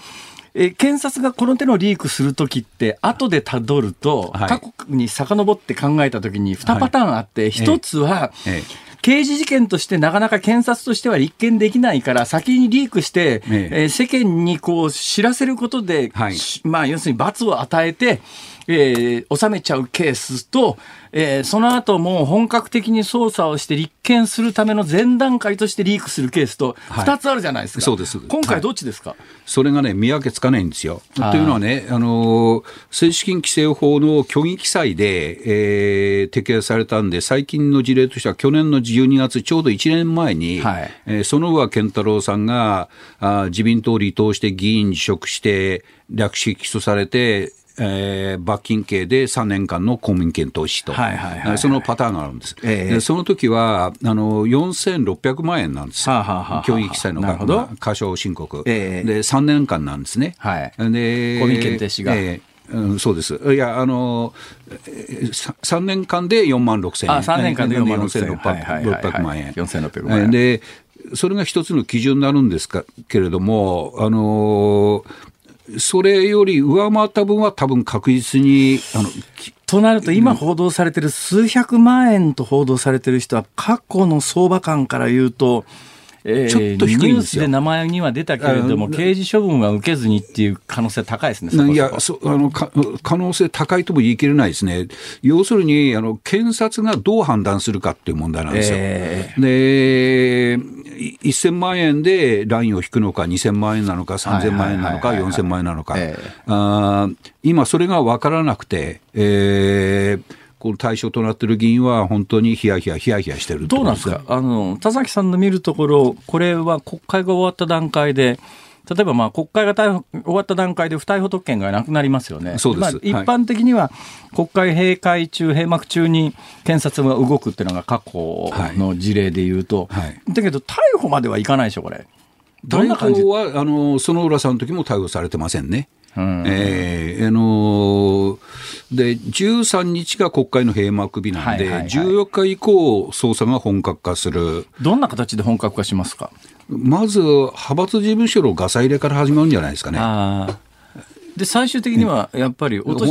え検察がこの手のリークするときって、後でたどると、はい。過去に遡って考えたときに2パターンあって、一つは、ええ刑事事件としてなかなか検察としては立件できないから、先にリークして、ええ。えー世間にこう知らせることで、はい。しまあ、要するに罰を与えて、えー収めちゃうケースと、えーその後もう本格的に捜査をして立件するための前段階としてリークするケースとはい。2つあるじゃないですか。そうです今回どっちですか、それがね、見分けつかないんですよ。というのはね、あの政治資金規正法の虚偽記載で、えー適用されたんで、最近の事例としては、去年の12月、ちょうど1年前に、はい。えー園上健太郎さんがあー自民党を離党して議員辞職して、略式起訴されて、えー罰金刑で3年間の公民権投資と、はいはいはいはい。そのパターンがあるんです。ええ。でその時はあの4600万円なんですよ、はあはあはあはあ虚偽記載のなるほど。まあ過少申告、ええ。で3年間なんですね。はい。で公民権停止が。ええうん、そうです。いや、あの、えーさ3年間で4万6千円。あ3年間で4万4600 6,600はいはいはいはい。600万円。4600万円。で、それが一つの基準になるんですかけれども、あのそれより上回った分は多分確実に、あの、となると、今報道されてる数百万円と報道されてる人は、過去の相場感から言うと、えーちょっと低いんですよ。ニュースで名前には出たけれども、あ刑事処分は受けずにっていう可能性高いですね、いやそあのか可能性高いとも言い切れないですね、要するにあの検察がどう判断するかっていう問題なんですよ。えでい1000万円でラインを引くのか、2000万円なのか、3000万円なのか、はいはいはいはい4000万円なのか、ええ。あー今、それが分からなくて、えーこの対象となっている議員は本当にヒヤヒヤヒヤヒヤしてるどうなんですか？あの、田崎さんの見るところ、これは国会が終わった段階で、例えばまあ国会が逮捕終わった段階で不逮捕特権がなくなりますよね。そうです。まあ、一般的には国会閉会中、閉幕中に検察が動くっていうのが過去の事例で言うと、はい。だけど逮捕まではいかないでしょ、これ。逮捕はあの園浦さんの時も逮捕されてませんね。うんえーあのーで13日が国会の閉幕日なんで、はいはいはい14日以降、捜査が本格化する、どんな形で本格化しますか？まず派閥事務所のガサ入れから始まるんじゃないですかね。で、最終的にはやっぱり落と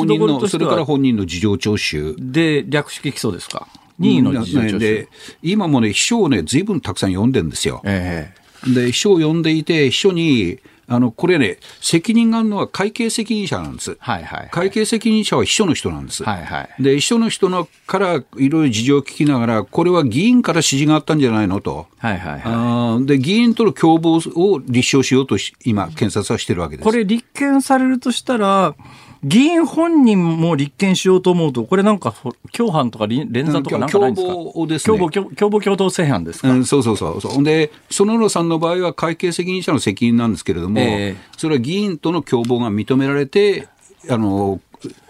しそれから本人の事情聴取。で、略式起訴ですか？任意の事情聴取。で今もね、秘書をね、ずいぶんたくさん読んでるんですよ。えで、秘書を読んでいて、秘書に、あのこれね、責任があるのは会計責任者なんです。えはいはいはい。会計責任者は秘書の人なんです。はいはい。で、秘書の人のからいろいろ事情を聞きながら、これは議員から指示があったんじゃないのと。はいはいはい。で、議員との共謀を立証しようとし今、検察はしてるわけです。これ立件されるとしたら、議員本人も立件しようと思うと、これなんかほ共犯とか連連座とかなんかないんですか？共謀ですね。共謀共共謀共同正犯ですか、うん、そうそうそうで、園野さんの場合は会計責任者の責任なんですけれども、ええ。それは議員との共謀が認められて、あの、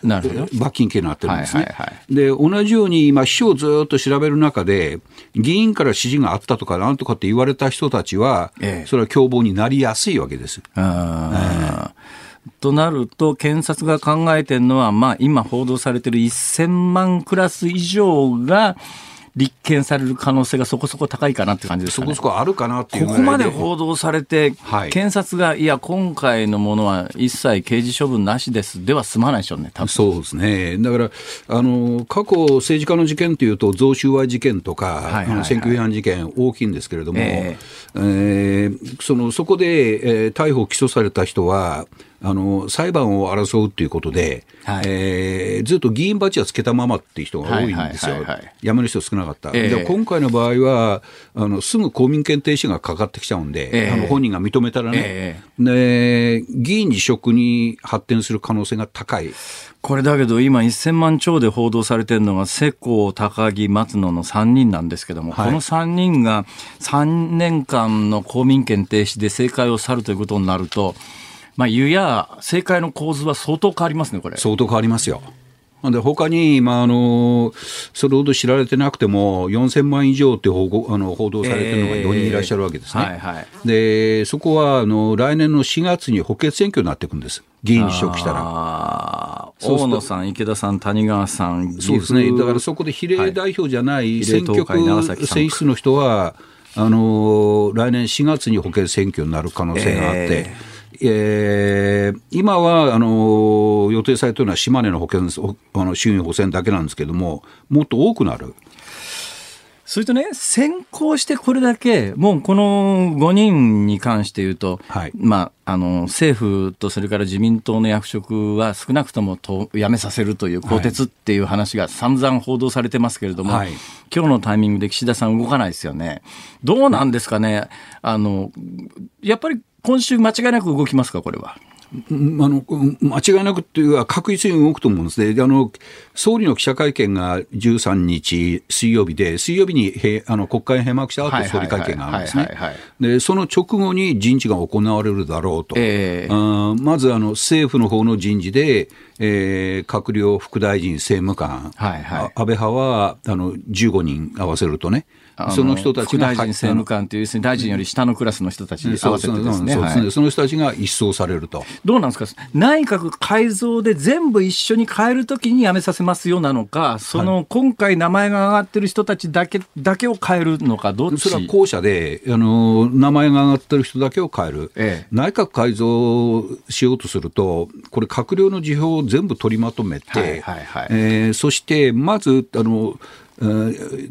なるほど。罰金刑になってるんですね。はいはいはで、同じように今、秘書をずっと調べる中で、議員から指示があったとかなんとかって言われた人たちは、ええ。それは共謀になりやすいわけです。あーとなると、検察が考えてるのは、まあ、今報道されてる1000万クラス以上が、立件される可能性がそこそこ高いかなって感じですかね。そこそこあるかなっていうここまで報道されて、はい。検察が、いや、今回のものは一切刑事処分なしです。では済まないでしょうね、多分。そうですね。だから、あの、過去政治家の事件というと、贈収賄事件とか、はいはいはい。あの選挙違反事件大きいんですけれども、ええ。ーその、そこで、えー逮捕・起訴された人は、あの裁判を争うということで、はい。えーずっと議員バッジはつけたままっていう人が多いんですよ。辞める人少なかった。ええ。で今回の場合はあの、すぐ公民権停止がかかってきちゃうんで、ええ。あの本人が認めたらね、えで、議員辞職に発展する可能性が高い。これだけど今1000万超で報道されてるのが世耕、高木、松野の3人なんですけども、はい。この3人が3年間の公民権停止で政界を去るということになると、まあ、湯や政界の構図は相当変わりますね、これ。相当変わりますよ。で他に、まあ、あのそれほど知られてなくても、4000万以上って報告あの報道されてるのが4人いらっしゃるわけですね。はいはい。でそこはあの来年の4月に補欠選挙になっていくんです、議員辞職したら。大野さん、池田さん、谷川さん、そうですね、だからそこで比例代表じゃないはい。選挙区選出の人は、あの来年4月に補欠選挙になる可能性があって、えー今はあの予定されているのは島根の保険あの衆院補選だけなんですけれども、もっと多くなる？それとね、先行してこれだけ、もうこの5人に関して言うと、はいまあ、あの、政府とそれから自民党の役職は少なくともと辞めさせるという更迭っていう話が散々報道されてますけれども、はい今日のタイミングで岸田さん動かないですよね。どうなんですかね。あの、やっぱり今週間違いなく動きますか、これは？うんあのうん間違いなくっていうか、確実に動くと思うんですね。であの総理の記者会見が13日水曜日で、水曜日にへあの国会閉幕した後総理会見があるんですね。で、その直後に人事が行われるだろうと。ええあーまずあの政府の方の人事で、えー閣僚、副大臣、政務官、はいはいあ安倍派はあの15人合わせるとね、あその人たちが副大臣、政務官という、大臣より下のクラスの人たちに合わせてですね。その人たちが一掃されると。どうなんですか？内閣改造で全部一緒に変えるときに辞めさせますよなのか、その今回名前が上がってる人たちだけだけを変えるのか、どっち？それは後者で、あの名前が挙がってる人だけを変える、ええ。内閣改造しようとすると、これ、閣僚の辞表を全部取りまとめて、はいはいはい。えーそしてまずあの、えー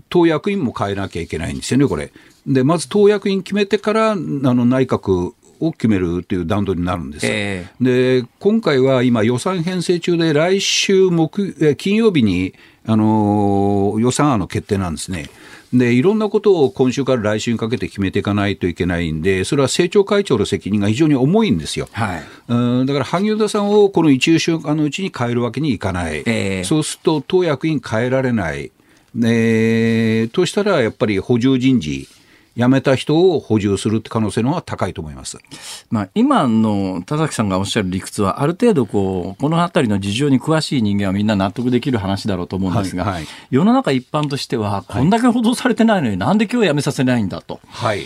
党役員も変えなきゃいけないんですよね、これ。で、まず党役員決めてからあの内閣を決めるという段取りになるんですよ。えで今回は今、予算編成中で、来週木えー金曜日に、あのー予算案の決定なんですね。で、いろんなことを今週から来週にかけて決めていかないといけないんで、それは政調会長の責任が非常に重いんですよ。はいうんだから萩生田さんをこの一週間のうちに変えるわけにいかない、ええそうすると党役員変えられない、えーとしたらやっぱり補充人事、辞めた人を補充するって可能性の方が高いと思います。まあ、今の田崎さんがおっしゃる理屈は、ある程度こう、この辺りの事情に詳しい人間はみんな納得できる話だろうと思うんですが、はいはい世の中一般としては、こんだけ報道されてないのに、なんで今日辞めさせないんだと。はい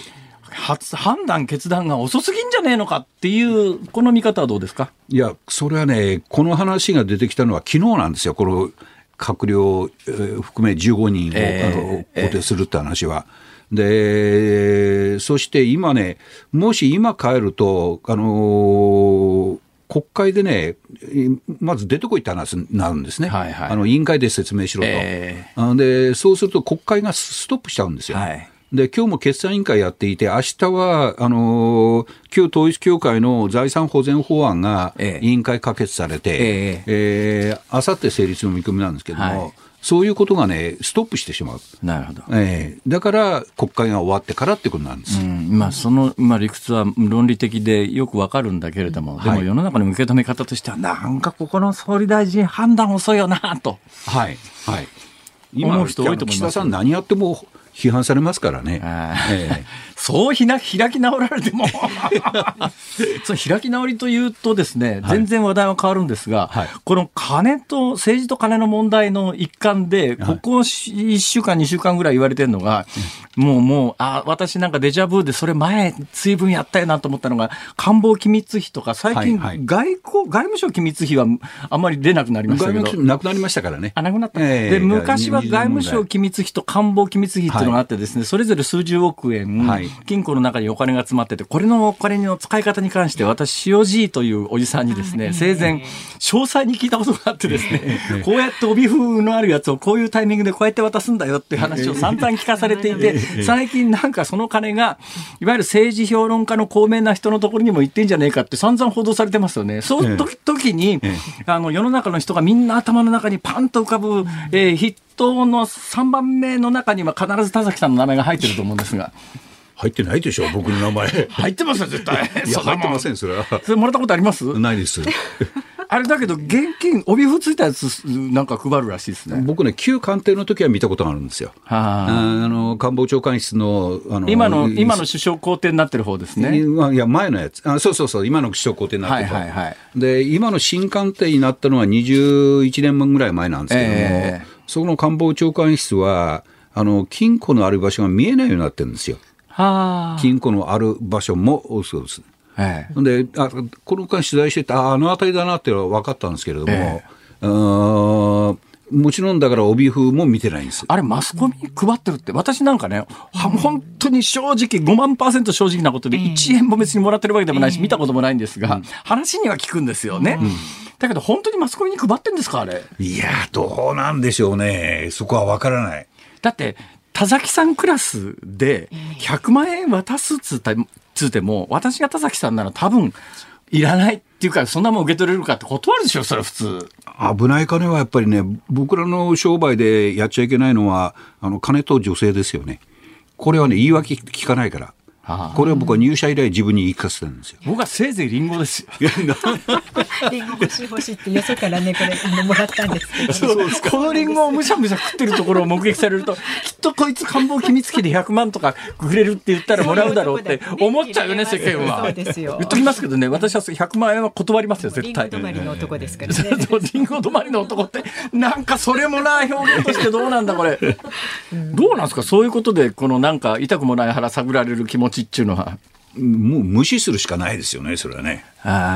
発判断、決断が遅すぎんじゃねえのかっていう、この見方はどうですか？いや、それはね、この話が出てきたのは昨日なんですよ、この閣僚、えー含め15人を、ええあの更迭するって話は。で、そして今ね、もし今変えると、あのー国会でね、まず出てこいって話になるんですね、はいはいあの委員会で説明しろと、えあで。そうすると国会がストップしちゃうんですよ。はいで今日も決算委員会やっていて、明日はあのー旧統一教会の財産保全法案がええ委員会可決されて、ええーあさって成立の見込みなんですけども、はいそういうことがね、ストップしてしまう。なるほど。ええだから国会が終わってからってことなんです。うん、まあその、まあ、理屈は論理的でよくわかるんだけれども、でも世の中の受け止め方としては、なんかここの総理大臣判断遅いよなと。はい。はい。思う人多いと思います岸田さん何やっても批判されますからね。あーえそうひな開き直られても。そう開き直りというとですね、全然話題は変わるんですが、はい。この金と政治と金の問題の一環で、ここ1週間、2週間ぐらい言われてるのが、もうもう、あ私なんかデジャブでそれ前、随分やったよなと思ったのが、官房機密費とか、最近、はいはい。外交、外務省機密費はあんまり出なくなりえましたけど。なくなりましたからね。あ、なくなった。ええ。で、昔は20外務省機密費と官房機密費っていうのがあってですね、それぞれ数十億円、はい金庫の中にお金が詰まってて、これのお金の使い方に関して、私、塩じいというおじさんにですね、生前、詳細に聞いたことがあってですね、こうやって帯風のあるやつをこういうタイミングでこうやって渡すんだよっていう話を散々聞かされていて、最近なんかその金が、いわゆる政治評論家の高名な人のところにも行ってんじゃねえかって散々報道されてますよね。そういう時時に、あの、世の中の人がみんな頭の中にパンと浮かぶ、えー筆頭の3番目の中には必ず田崎さんの名前が入ってると思うんですが。入ってないでしょ、僕の名前。入ってますよ、絶対。いや、入ってません、それは。それもらったことあります？ないです。あれだけど、現金、帯符ついたやつ、なんか配るらしいですね。僕ね、旧官邸の時は見たことがあるんですよ。はああの官房長官室のあの今の、今の首相公邸になってる方ですね。いや前のやつ。あそうそうそう、今の首相公邸になってるとはいはいはいで、今の新官邸になったのは21年ぐらい前なんですけども、ええそこの官房長官室は、あの、金庫のある場所が見えないようになってるんですよ。はあ。金庫のある場所もそうです。ええであこの間取材してて、ああの辺りだなっていうのは分かったんですけれども、えあーもちろんだから帯風も見てないんです。あれ、マスコミに配ってるって、私なんかね、は本当に正直、5万パーセント正直なことで、1円も別にもらってるわけでもないし、見たこともないんですが、話には聞くんですよね。だけど、本当にマスコミに配ってんですか、あれ？いやー、どうなんでしょうね、そこは分からない。だって、田崎さんクラスで100万円渡すっつっても、私が田崎さんなら多分、いらないっていうか、そんなもん受け取れるかって断るでしょ、それは普通。危ない金はやっぱりね、僕らの商売でやっちゃいけないのは、あの金と女性ですよね。これはね、言い訳聞かないから。ああこれは僕は入社以来自分に言い聞かせてるんですよ。僕はせいぜいリンゴですよ。リンゴ欲しい欲しいってよそからねこれあのもらったんですけど。このリンゴをむしゃむしゃ食ってるところを目撃されると、きっとこいつ官房機密費で100万とかくれるって言ったらもらうだろうって 思っちゃうよね、世間は。そうですよ言っときますけどね、私は100万円は断りますよ、絶対。リンゴ止まりの男ですからね。そうリンゴ止まりの男って、なんかそれもな、表現としてどうなんだ、これ。どうなんですか、そういうことで、このなんか痛くもない腹探られる気持ちっていうのは。もう無視するしかないですよね、それはね。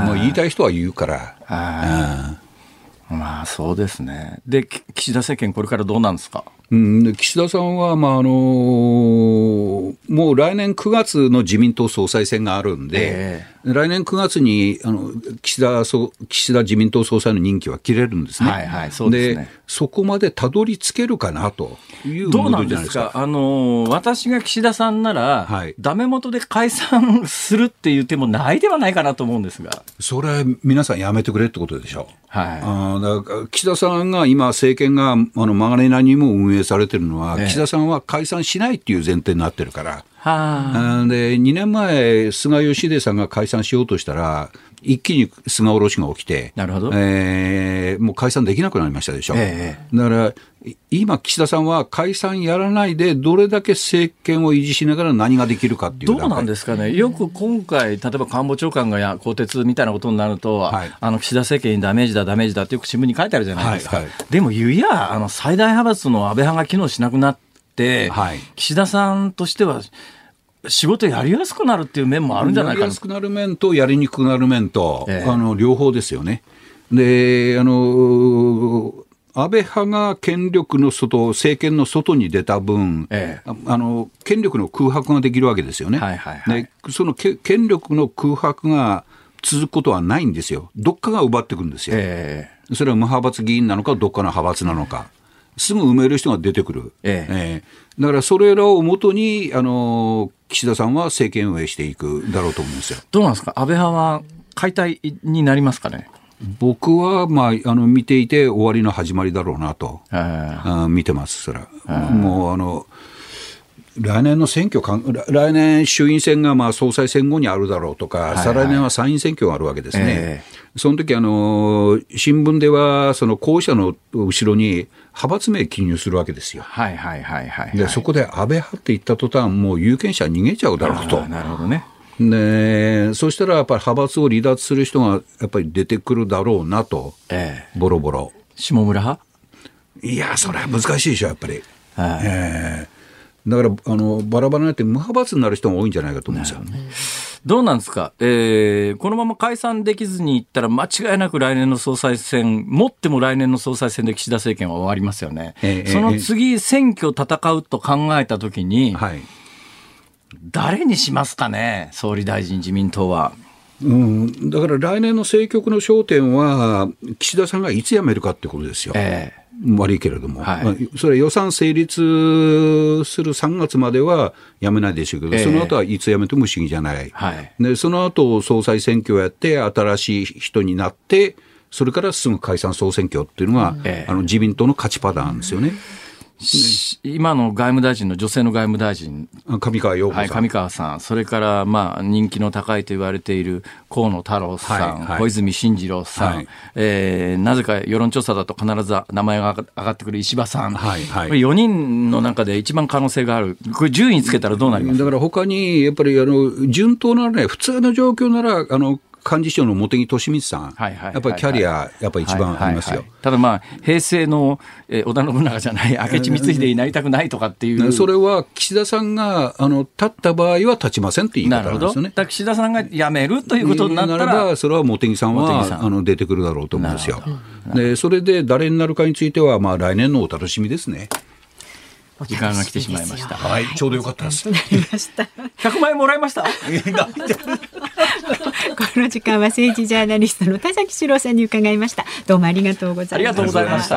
もう言いたい人は言うから。あまあ、そうですね。で、き岸田政権、これからどうなんですか？うん、で岸田さんは、まああのもう来年9月の自民党総裁選があるんで、え来年9月にあの岸田総岸田自民党総裁の任期は切れるんですね。はいはいそうでそこまでたどり着けるかなというどうなんですか、あのー私が岸田さんなら、はい。ダメ元で解散するっていう手もないではないかなと思うんですが、それは皆さんやめてくれってことでしょ。はい。あーだから岸田さんが今、政権があの曲がりなりにも運営されてるのは、ええ。岸田さんは解散しないっていう前提になってるから。はあ。ーで2年前、菅義偉さんが解散しようとしたら、一気に菅下ろしが起きて、なるほど。えーもう解散できなくなりましたでしょ。えだから、い今、岸田さんは解散やらないで、どれだけ政権を維持しながら何ができるかっていうどうなんですすかね、よく今回、例えば官房長官がや更迭みたいなことになると、はい。あの岸田政権にダメージだ、ダメージだってよく新聞に書いてあるじゃないですか、はいはい。でも、ゆやあの最大派閥の安倍派が機能しなくなって、はい岸田さんとしては、仕事やりやすくなるっていう面もあるんじゃないかなやりやすくなる面と、やりにくくなる面と、ええあの両方ですよね。で、あの安倍派が権力の外、政権の外に出た分、ええああの権力の空白ができるわけですよね。はいはいはいでそのけ権力の空白が続くことはないんですよ。どっかが奪ってくるんですよ。えそれは無派閥議員なのか、どっかの派閥なのか、すぐ埋める人が出てくる、ええ。えだからそれらをもとにあの岸田さんは政権運営していくだろうと思うんですよ。どうなんですか、安倍派は解体になりますかね？僕は、まあ、あの見ていて終わりの始まりだろうなと、えあ見てます、それは。もうあの来年の選挙かん、来来年衆院選がまあ総裁選後にあるだろうとか、再来年は参院選挙があるわけですね。その時あの新聞ではその候補者の後ろに派閥名記入するわけですよ。はいはいはいはい、はい。でそこで安倍派って言った途端もう有権者逃げちゃうだろうと。なるほどね。でそしたらやっぱり派閥を離脱する人がやっぱり出てくるだろうなと、ええボロボロ。下村派？いや、それは難しいでしょ、やっぱり。はいええだからあのバラバラになって無派閥になる人が多いんじゃないかと思うんですよ。どうなんですか、えー、このまま解散できずにいったら、間違いなく来年の総裁選、もっても来年の総裁選で岸田政権は終わりますよね。ええその次、選挙戦うと考えたときに、はい誰にしますかね、総理大臣、自民党は。うん、だから来年の政局の焦点は、岸田さんがいつ辞めるかってことですよ。え悪いけれども、はい。まあそれは予算成立する3月までは辞めないでしょうけど、ええ。その後はいつ辞めても不思議じゃない、はい。でその後総裁選挙をやって、新しい人になって、それからすぐ解散・総選挙っていうのが、ええ。あの自民党の勝ちパターンですよね。し今の外務大臣の女性の外務大臣、上川陽子さん、はい、上川さん、それから、まあ、人気の高いと言われている河野太郎さん、はいはい。小泉進次郎さん、はい。えーなぜか世論調査だと必ず名前が上がってくる石破さん、はいはい。これ4人の中で一番可能性がある、これ順位つけたらどうなります？だから他に、やっぱりあの順当ならね、普通の状況なら、あの幹事長の茂木敏光さん、やっぱりキャリア、やっぱり一番ありますよ。ただまあ、平成の、えー織田信長じゃない、明智光秀になりたくないとかっていう。それは岸田さんがあの立った場合は立ちませんって言いなるほど。方なんですよね岸田さんが辞めるということになったらそれは茂木さんはあの出てくるだろうと思うんですよな。で、それで誰になるかについては、まあ、来年のお楽しみですね。時間が来てしまいましたはい、ちょうどよかったです。なりました。100万円もらいました？この時間は政治ジャーナリストの田崎史郎さんに伺いました。どうもありがとうございました。ありがとうございまし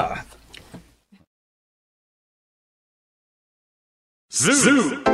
た。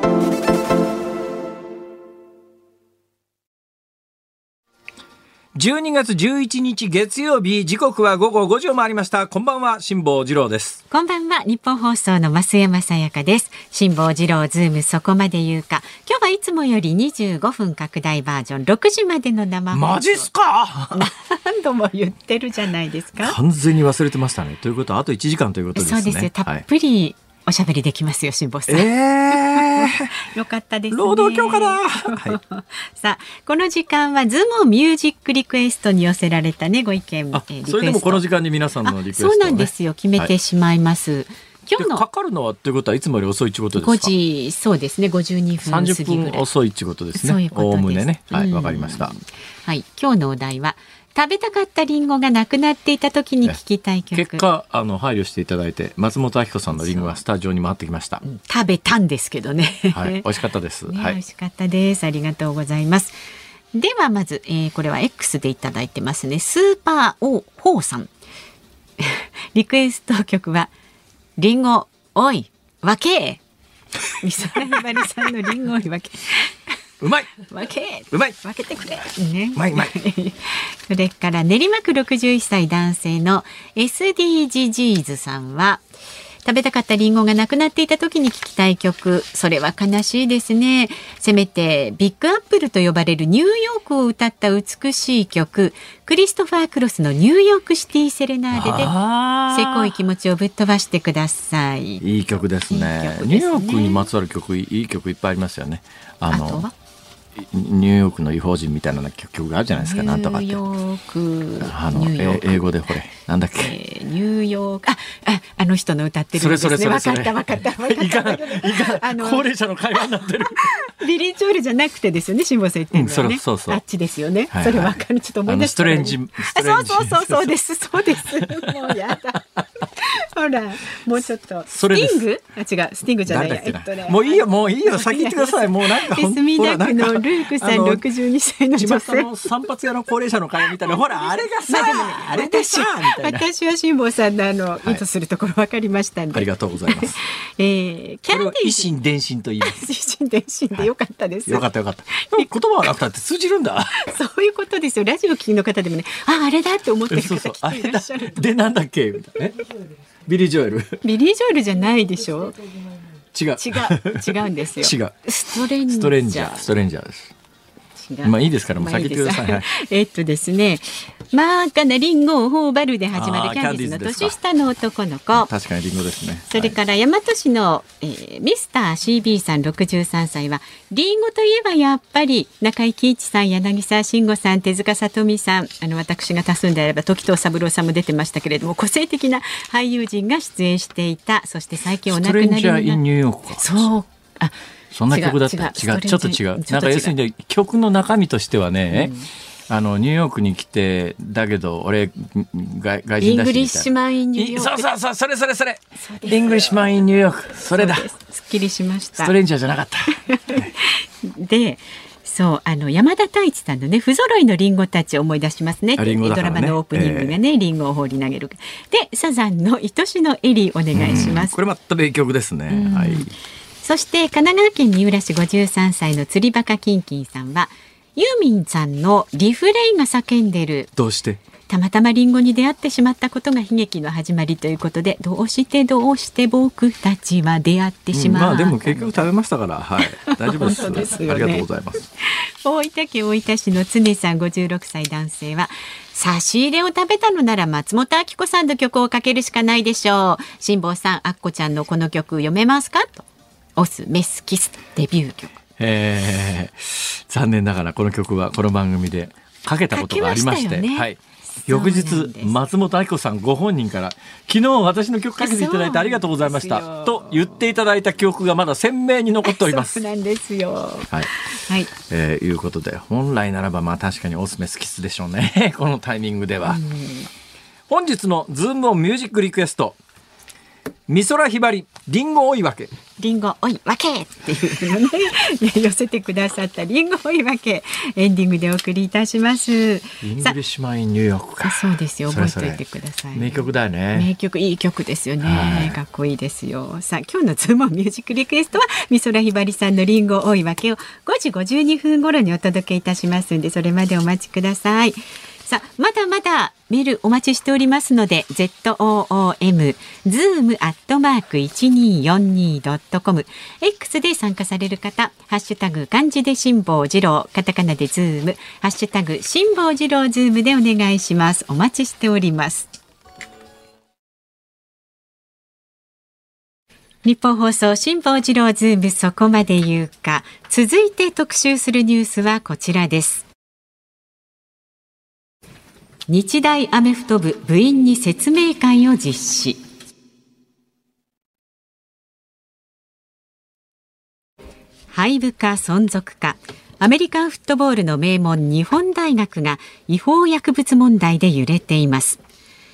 12月11日月曜日、時刻は午後5時を回りました。こんばんは、辛坊治郎です。こんばんは日本放送の増山さやかです辛坊治郎ズームそこまで言うか今日はいつもより25分拡大バージョン6時までの生放送マジっすか？何度も言ってるじゃないですか完全に忘れてましたね。ということは、あと1時間ということですね。そうですよたっはいぷりおしゃべりできますよ辛坊さん、え よかったですー、ね。労働強化だ、はい、さあこの時間はズームミュージックリクエストに寄せられたねご意見、あそれでもこの時間に皆さんのリクエストを、ね、あそうなんですよ決めてしまいます、今日でかのかるのはということはいつもより遅いってことですか？5時そうですね52分過ぎ30ぐらい。分遅いってことです。ねおおむねね。はいうん。わかりました。はい今日のお題は食べたかったリンゴがなくなっていた時に聞きたい曲。結果あの配慮していただいて松本明子さんのリンゴがスタジオに回ってきました。食べたんですけどね、はい。美味しかったです。ね、はい。美味しかったです。ありがとうございます。ではまず、えーこれは X でいただいてますね。スーパーオーホーさん。リクエスト曲はリンゴおい分け。美空ひばりさんのリンゴおい分けうまい。分け。うまい。分けてくれ。ねうまい。うまい。それから練馬区61歳男性の SDGs さんは食べたかったリンゴがなくなっていた時に聴きたい曲。それは悲しいですね。せめてビッグアップルと呼ばれるニューヨークを歌った美しい曲。クリストファー・クロスのニューヨークシティセレナーデであせこい気持ちをぶっ飛ばしてください。いい曲ですね。ね。ニューヨークにまつわる曲いい曲いっぱいありますよね。あのニューヨークの違法人みたいな曲があるじゃないですか。なんとかって。ニューヨーク。あの英語でほれ。なんだっけ？えーニューヨーク。あああの人の歌ってるんですね。それそれそれそれ。分かった分かった分かった。いかんいかん。あの高齢者の会話になってる。ビリー・ジョエルじゃなくてですよね辛坊さん言ってるのはね、うんそうそうあっちですよね、それ分かる。ちょっと思い出しストレンジそうそうそうそうです。そうです。もうやだ。ほらもうちょっと。スティング？あ違う。スティングじゃないもういいよもういいよ。先言ってください。もうなんかで墨田区のルークさんほらなんか62歳のあ女性。巷の散髪屋の高齢者の会話みたいな。ほらあれがさ、まあれがさ私みたいな。私は辛坊さんのあの、意図するところ分かりましたんで。ありがとうございます。えー、キャンディーズ。以心伝心と言います。以心伝心でよかったです、よかったよかった。言葉はなくたって通じるんだ。そういうことですよ。ラジオ聞きの方でもねああれだって思ってる方きっといらっしゃると。でなんだっけ？みたいな。ね。ビリー・ジョエル。ビリー・ジョエルじゃないでしょ違う。違う。違うんですよ。違う。ストレンジャー。ストレンジャーストレンジャーです違うまあいいです。からもうてください。えっとですね。真っ赤なリンゴを頬張るで始まるキャンディーズの年下の男の子。確かにリンゴですね。それから大和市の、えーミスター CB さん63歳はリンゴといえばやっぱり中井貴一さん柳沢慎吾さん手塚聡美さん。あの私が多数であれば時藤三郎さんも出てましたけれども個性的な俳優陣が出演していた。そして最近おス亡くなりトレンジャー・イン・になっニューヨークかそう。あそんな曲だった。違うちょっと違う。なんか要するに曲の中身としてはね、あのニューヨークに来てだけど俺外外人だしイングリッシュマンインニューヨークそうそうそうそれそれそれ。イングリッシュマンインニューヨークそれだす。すっきりしました。ストレンジャーじゃなかった。でそうあの山田太一さんのね不揃いのリンゴたちを思い出しますね。あリンゴだドラマのオープニングがね、リンゴを放り投げる。でサザンの愛しのエリーお願いします。これまた名曲ですね、はいそして神奈川県三浦市53歳の釣りバカキンキンさんはユーミンさんのリフレインが叫んでる。どうして？たまたまリンゴに出会ってしまったことが悲劇の始まりということでどうしてどうして僕たちは出会ってしまったまあでも結局食べましたからはい。大丈夫です。ですよね。ありがとうございます。大分県大分市の常さん56歳男性は差し入れを食べたのなら松本明子さんの曲をかけるしかないでしょう。辛坊さんあっこちゃんのこの曲読めますか？とオスメスキスデビュー曲。えー残念ながらこの曲はこの番組でかけたことがありまして。ね。はい。翌日松本明子さんご本人から昨日私の曲かけていただいてありがとうございました。と言っていただいた記憶がまだ鮮明に残っております。そうなんですよ。はい、はい。えーいうことで本来ならばまあ確かにオススメ曲でしょうね。このタイミングでは、本日のズームオンミュージックリクエスト美空ひばりリンゴ追い分け。リンゴおいわけっていうのね 寄せてくださったリンゴおいわけエンディングでお送りいたします。 Englishman in New Yorkあかそうですよ覚えておいてください。名曲だよね。名曲いい曲ですよね、はい。かっこいいですよ。さあ今日のズームミュージックリクエストは美空ひばりさんのリンゴ多いわけを5時52分頃にお届けいたしますんでそれまでお待ちくださいさあまだまだメールお待ちしておりますので ZOOM zoom アットマーク 1242.com X で参加される方ハッシュタグ漢字で辛坊治郎カタカナでズームハッシュタグ辛坊治郎ズームでお願いします。お待ちしております。日本放送辛坊治郎ズームそこまで言うか。続いて特集するニュースはこちらです。日大アメフト部部員に説明会を実施。廃部か存続か。アメリカンフットボールの名門日本大学が違法薬物問題で揺れています。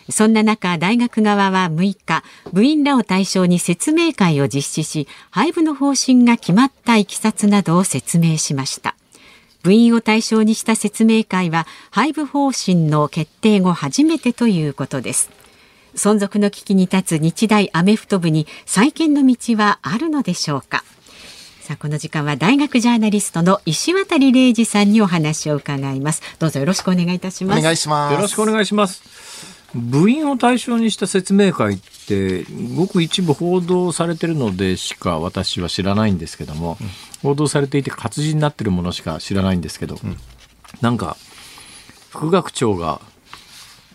そんな中、大学側は6日、部員らを対象に説明会を実施し、廃部の方針が決まったいきさつなどを説明しました。部員を対象にした説明会は、廃部方針の決定後初めてということです。存続の危機に立つ日大アメフト部に再建の道はあるのでしょうか。さあ、この時間は大学ジャーナリストの石渡礼二さんにお話を伺います。どうぞよろしくお願いいたします。お願いします。よろしくお願いします。部員を対象にした説明会ってごく一部報道されてるのでしか私は知らないんですけども、報道されていて活字になってるものしか知らないんですけど、なんか副学長が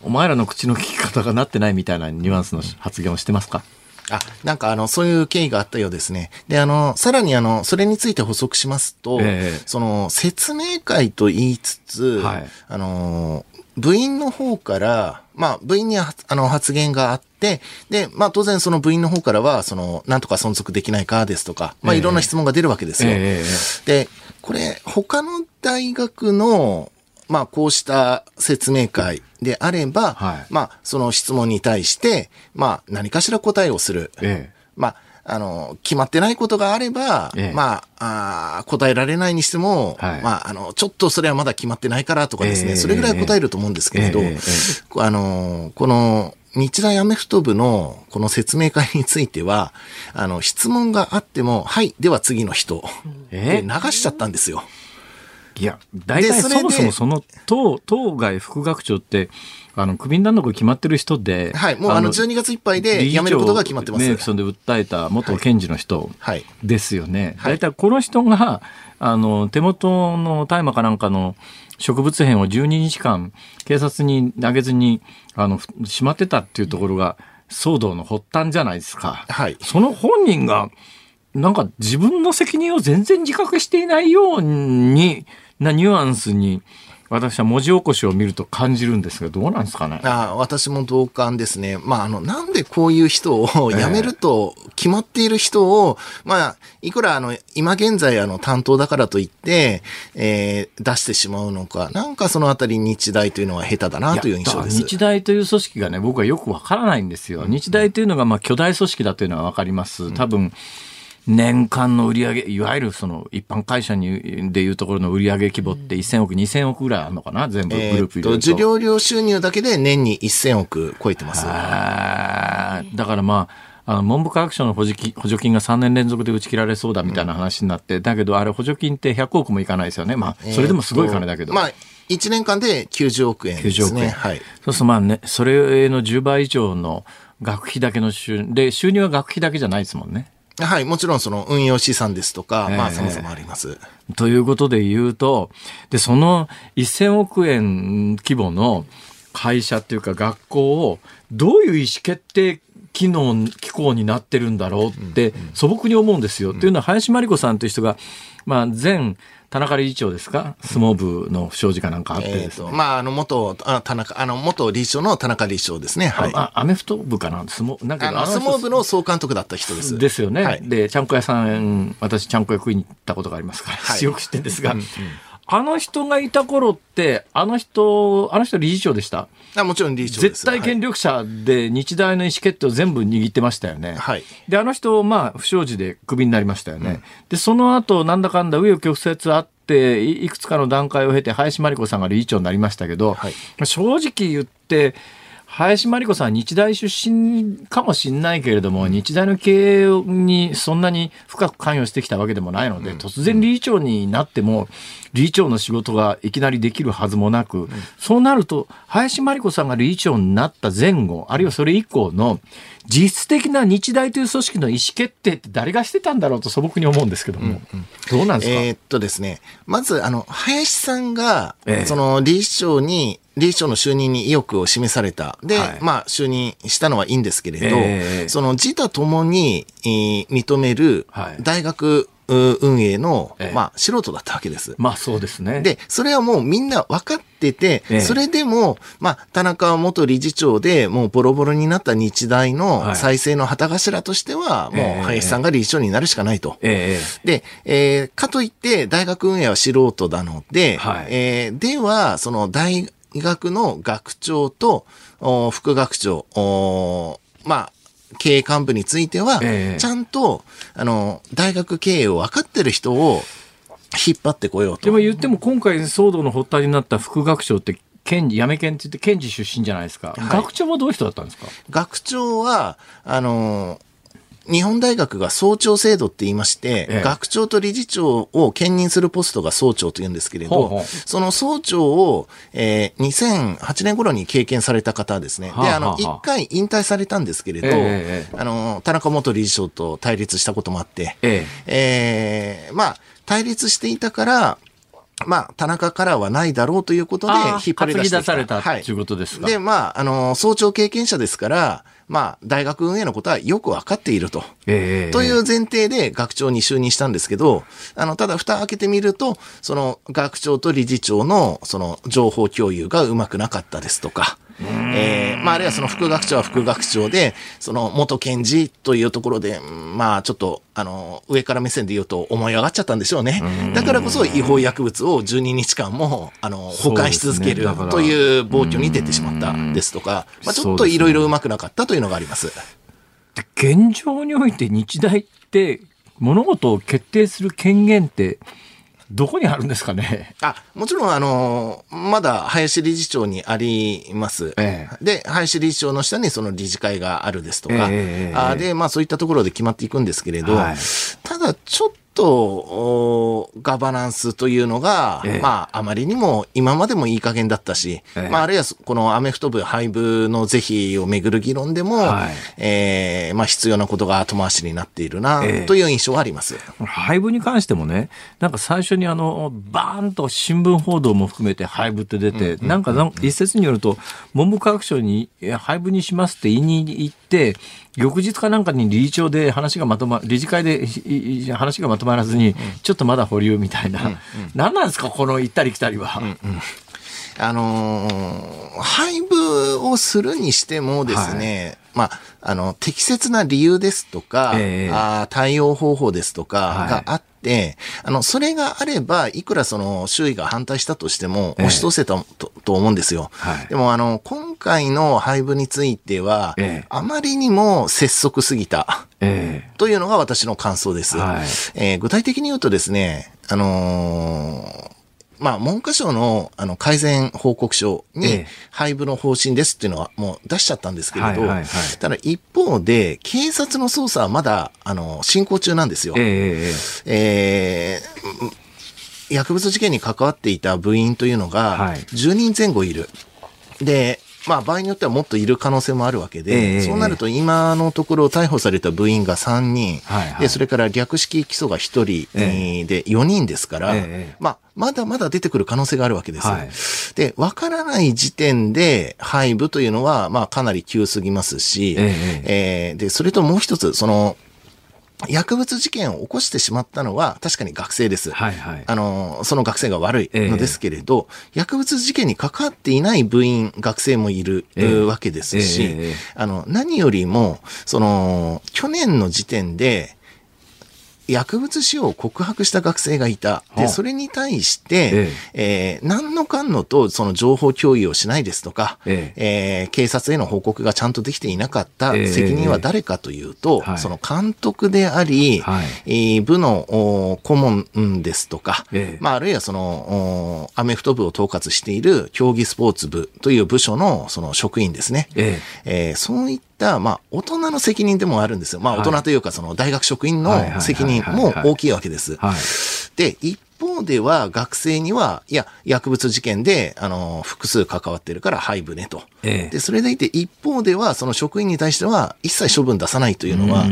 お前らの口の利き方がなってないみたいなニュアンスの発言をしてますか？あ、なんかあの、そういう経緯があったようですね。で、あの、さらにあの、それについて補足しますと、ええ。その、説明会と言いつつ、はい。あの、部員の方から、まあ、部員にはあの発言があって、で、まあ、当然その部員の方からは、その、なんとか存続できないかですとか、まあ、ええいろんな質問が出るわけですよ。ええで、これ、他の大学の、まあ、こうした説明会であれば、はいまあ、その質問に対して、まあ、何かしら答えをする。ええまあ、あの、決まってないことがあれば、ええ。まああー答えられないにしても、はい。まあ、あの、ちょっとそれはまだ決まってないからとかですね、ええ。それぐらい答えると思うんですけれど、あの、この、日大アメフト部のこの説明会については、あの、質問があっても、はい、では次の人、流しちゃったんですよ。いや、大体でそもそもその当、当該副学長って、あの、クビになるのが決まってる人で、はい、もうあの、12月いっぱいで辞めることが決まってます。メイクソンで訴えた元検事の人はい。ですよね。はい大体この人が、あの、手元の大麻かなんかの植物片を12日間警察に投げずに、あの、ふしまってたっていうところが騒動の発端じゃないですか。はいその本人が、なんか自分の責任を全然自覚していないようになニュアンスに、私は文字起こしを見ると感じるんですが、どうなんですかね？あ私も同感ですね。まあ、あの、なんでこういう人を辞めると決まっている人を、まあ、いくらあの、今現在あの、担当だからといって、えー出してしまうのか、なんかそのあたり日大というのは下手だなという印象です。日大という組織がね、僕はよくわからないんですよ。日大というのがまあ巨大組織だというのはわかります。多分、年間の売り上げ、いわゆるその一般会社にでいうところの売上規模って1000億、2000億ぐらいあるのかな？全部グループ入れると。受領料収入だけで年に1000億超えてます。だからまあ、あの文部科学省の補助金補助金が3年連続で打ち切られそうだみたいな話になって、だけどあれ補助金って100億もいかないですよね。まあ、それでもすごい金だけど。まあ、1年間で90億円ですね。90億円はい。そうするとまあね、それの10倍以上の学費だけの収入、で、収入は学費だけじゃないですもんね。はい、もちろんその運用資産ですとか、まあええ様々あります。ということで言うと、で、その1000億円規模の会社っていうか学校をどういう意思決定機能、機構になってるんだろうって素朴に思うんですよ。っていうのは林真理子さんという人が、まあ前田中理事長ですか？相撲部の不祥事かなんかあってですね。と、まあ、あの、元、あ田中、あの、元理事長の田中理事長ですね。はい。あアメフト部かな？相撲、なんかあの、相撲部の総監督だった人です。ですよね。はいで、ちゃんこ屋さん、私、ちゃんこ屋食いに行ったことがありますから、はいよく知ってるんですが、あの人がいた頃って、あの人、あの人理事長でした？あもちろん理事長です。絶対権力者で日大の意思決定を全部握ってましたよね。はいで、あの人、まあ、不祥事でクビになりましたよね。で、その後、なんだかんだ、紆余曲折あって、いいくつかの段階を経て、林真理子さんが理事長になりましたけど、はい正直言って、林真理子さんは日大出身かもしれないけれども、日大の経営にそんなに深く関与してきたわけでもないので、突然理事長になっても、理事長の仕事がいきなりできるはずもなく、そうなると、林真理子さんが理事長になった前後、あるいはそれ以降の実質的な日大という組織の意思決定って誰がしてたんだろうと素朴に思うんですけども、どうなんですか、えーっとですね、まず、あの、林さんが、ええ。その、理事長に、理事長の就任に意欲を示された。で、はい。まあ、就任したのはいいんですけれど、ええ。その、自他ともに、えー認めるはい、大学、う運営の、ええまあ、素人だったわけです。まあそうですね。で、それはもうみんな分かってて、ええそれでも、まあ、田中元理事長でもうボロボロになった日大はいの再生の旗頭としては、ええもう林さんが理事長になるしかないと。ええで、えーかといって大学運営は素人なので、はいえーでは、その大学の学長とお副学長、おまあ、経営幹部については、ええちゃんと、あの、大学経営を分かってる人を引っ張ってこようと。でも言っても今回騒動の発端になった副学長って、検事、辞め検って言って検事出身じゃないですか。い学長はどういう人だったんですか？学長は、あの、日本大学が総長制度って言いまして、ええ。学長と理事長を兼任するポストが総長と言うんですけれど、ほうほう。その総長を、えー2008年頃に経験された方ですね。はあで、あの、はあはあ。一回引退されたんですけれど、えあの、田中元理事長と対立したこともあって、ええ。ーまあ、対立していたから、まあ、田中からはないだろうということで、引っ張り出されたはいということですか。で、まあ、あの、総長経験者ですから、まあ、大学運営のことはよく分かっていると。ええ。という前提で学長に就任したんですけど、あの、ただ蓋開けてみると、その学長と理事長のその情報共有がうまくなかったですとか、えーまあ、あるいはその副学長は副学長で、その元検事というところで、うんまあ、ちょっと、あの、上から目線で言うと思い上がっちゃったんでしょうね。だからこそ違法薬物を12日間も、あの、保管し続けるという暴挙に出てしまったですとか、まあ、ちょっといろいろうまくなかったというのがあります。現状において日大って物事を決定する権限ってどこにあるんですかね？あ、もちろん、あの、まだ林理事長にあります。えで、林理事長の下にその理事会があるですとか、ええあで、まあそういったところで決まっていくんですけれど、はいただちょっと、おガバナンスというのが、ええ。まああまりにも今までもいい加減だったし、ええ。まああるいはこのアメフト部廃部の是非をめぐる議論でも、はい。えーまあ必要なことが後回しになっているな、ええ。という印象はあります。廃部に関してもね、なんか最初にあの、バーンと新聞報道も含めて廃部って出て、なんかなん一説によると、文部科学省に廃部にしますって言いに行って、翌日かなんかに理事長で話がまとま、理事会でいい話がまとまらずに、ちょっとまだ保留みたいな。何なんですか、この行ったり来たりは。あのー配布をするにしてもですね、まあ、あの、適切な理由ですとか、ええ。あー対応方法ですとはい。かがあって、あの、それがあれば、いくらその周囲が反対したとしても、ええ押し通せたと,、と思うんですよ。はいでも、あの、今回の配布については、ええあまりにも拙速すぎた。えというのが私の感想です。はいえー具体的に言うとですね、あのーまあ、文科省のあの改善報告書にええ。配布の方針ですっていうのはもう出しちゃったんですけれど、はいはいはい。ただ一方で、警察の捜査はまだあの進行中なんですよ。ええええー薬物事件に関わっていた部員というのがはい。10人前後いる。で、まあ場合によってはもっといる可能性もあるわけで、ええそうなると今のところ逮捕された部員が3人、はいはい。で、それから略式起訴が1人、ええ。ーで4人ですから、ええまあまだまだ出てくる可能性があるわけです。はい。で、わからない時点で廃部というのは、まあかなり急すぎますし、え。えーで、それともう一つ、その、薬物事件を起こしてしまったのは確かに学生です。はいはい。あの、その学生が悪いええ。のですけれど、薬物事件に関わっていない部員、学生もいる、ええ。わけですし、ええええ。あの、何よりも、その、去年の時点で、薬物使用を告白した学生がいた。はあ。で、それに対して、ええ。ー何のかんのとその情報共有をしないですとか、ええ。ー警察への報告がちゃんとできていなかった。ええ。責任は誰かというと、はい。その監督であり、はい。えー部のお顧問ですとか、ええ。まあ、あるいはその、おアメフト部を統括している競技スポーツ部という部署のその職員ですね。え。えーそういった、まあ、大人の責任でもあるんですよ。まあ、はい大人というか、その大学職員の責任も大きいわけです。はいで、一方では学生には、いや、薬物事件で、あの、複数関わってるから廃部ねと。ええで、それでいて一方では、その職員に対しては一切処分出さないというのは、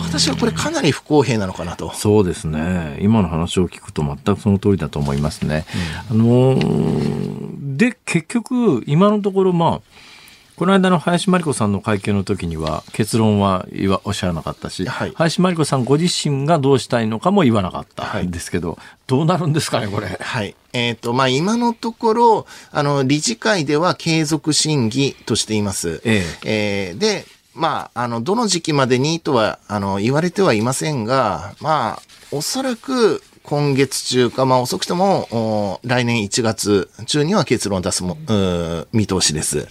私はこれかなり不公平なのかなと。そうですね。今の話を聞くと全くその通りだと思いますね。あのーで、結局、今のところ、まあ、この間の林真理子さんの会見の時には結論は言わおっしゃらなかったし、はい林真理子さんご自身がどうしたいのかも言わなかったはいんですけど、どうなるんですかね、これ？はい。えっ、と、まあ、今のところ、あの、理事会では継続審議としています。ええーで、まあ、あの、どの時期までにとは、あの、言われてはいませんが、まあ、おそらく、今月中か、まあ遅くとも、お来年1月中には結論を出すも、見通しです。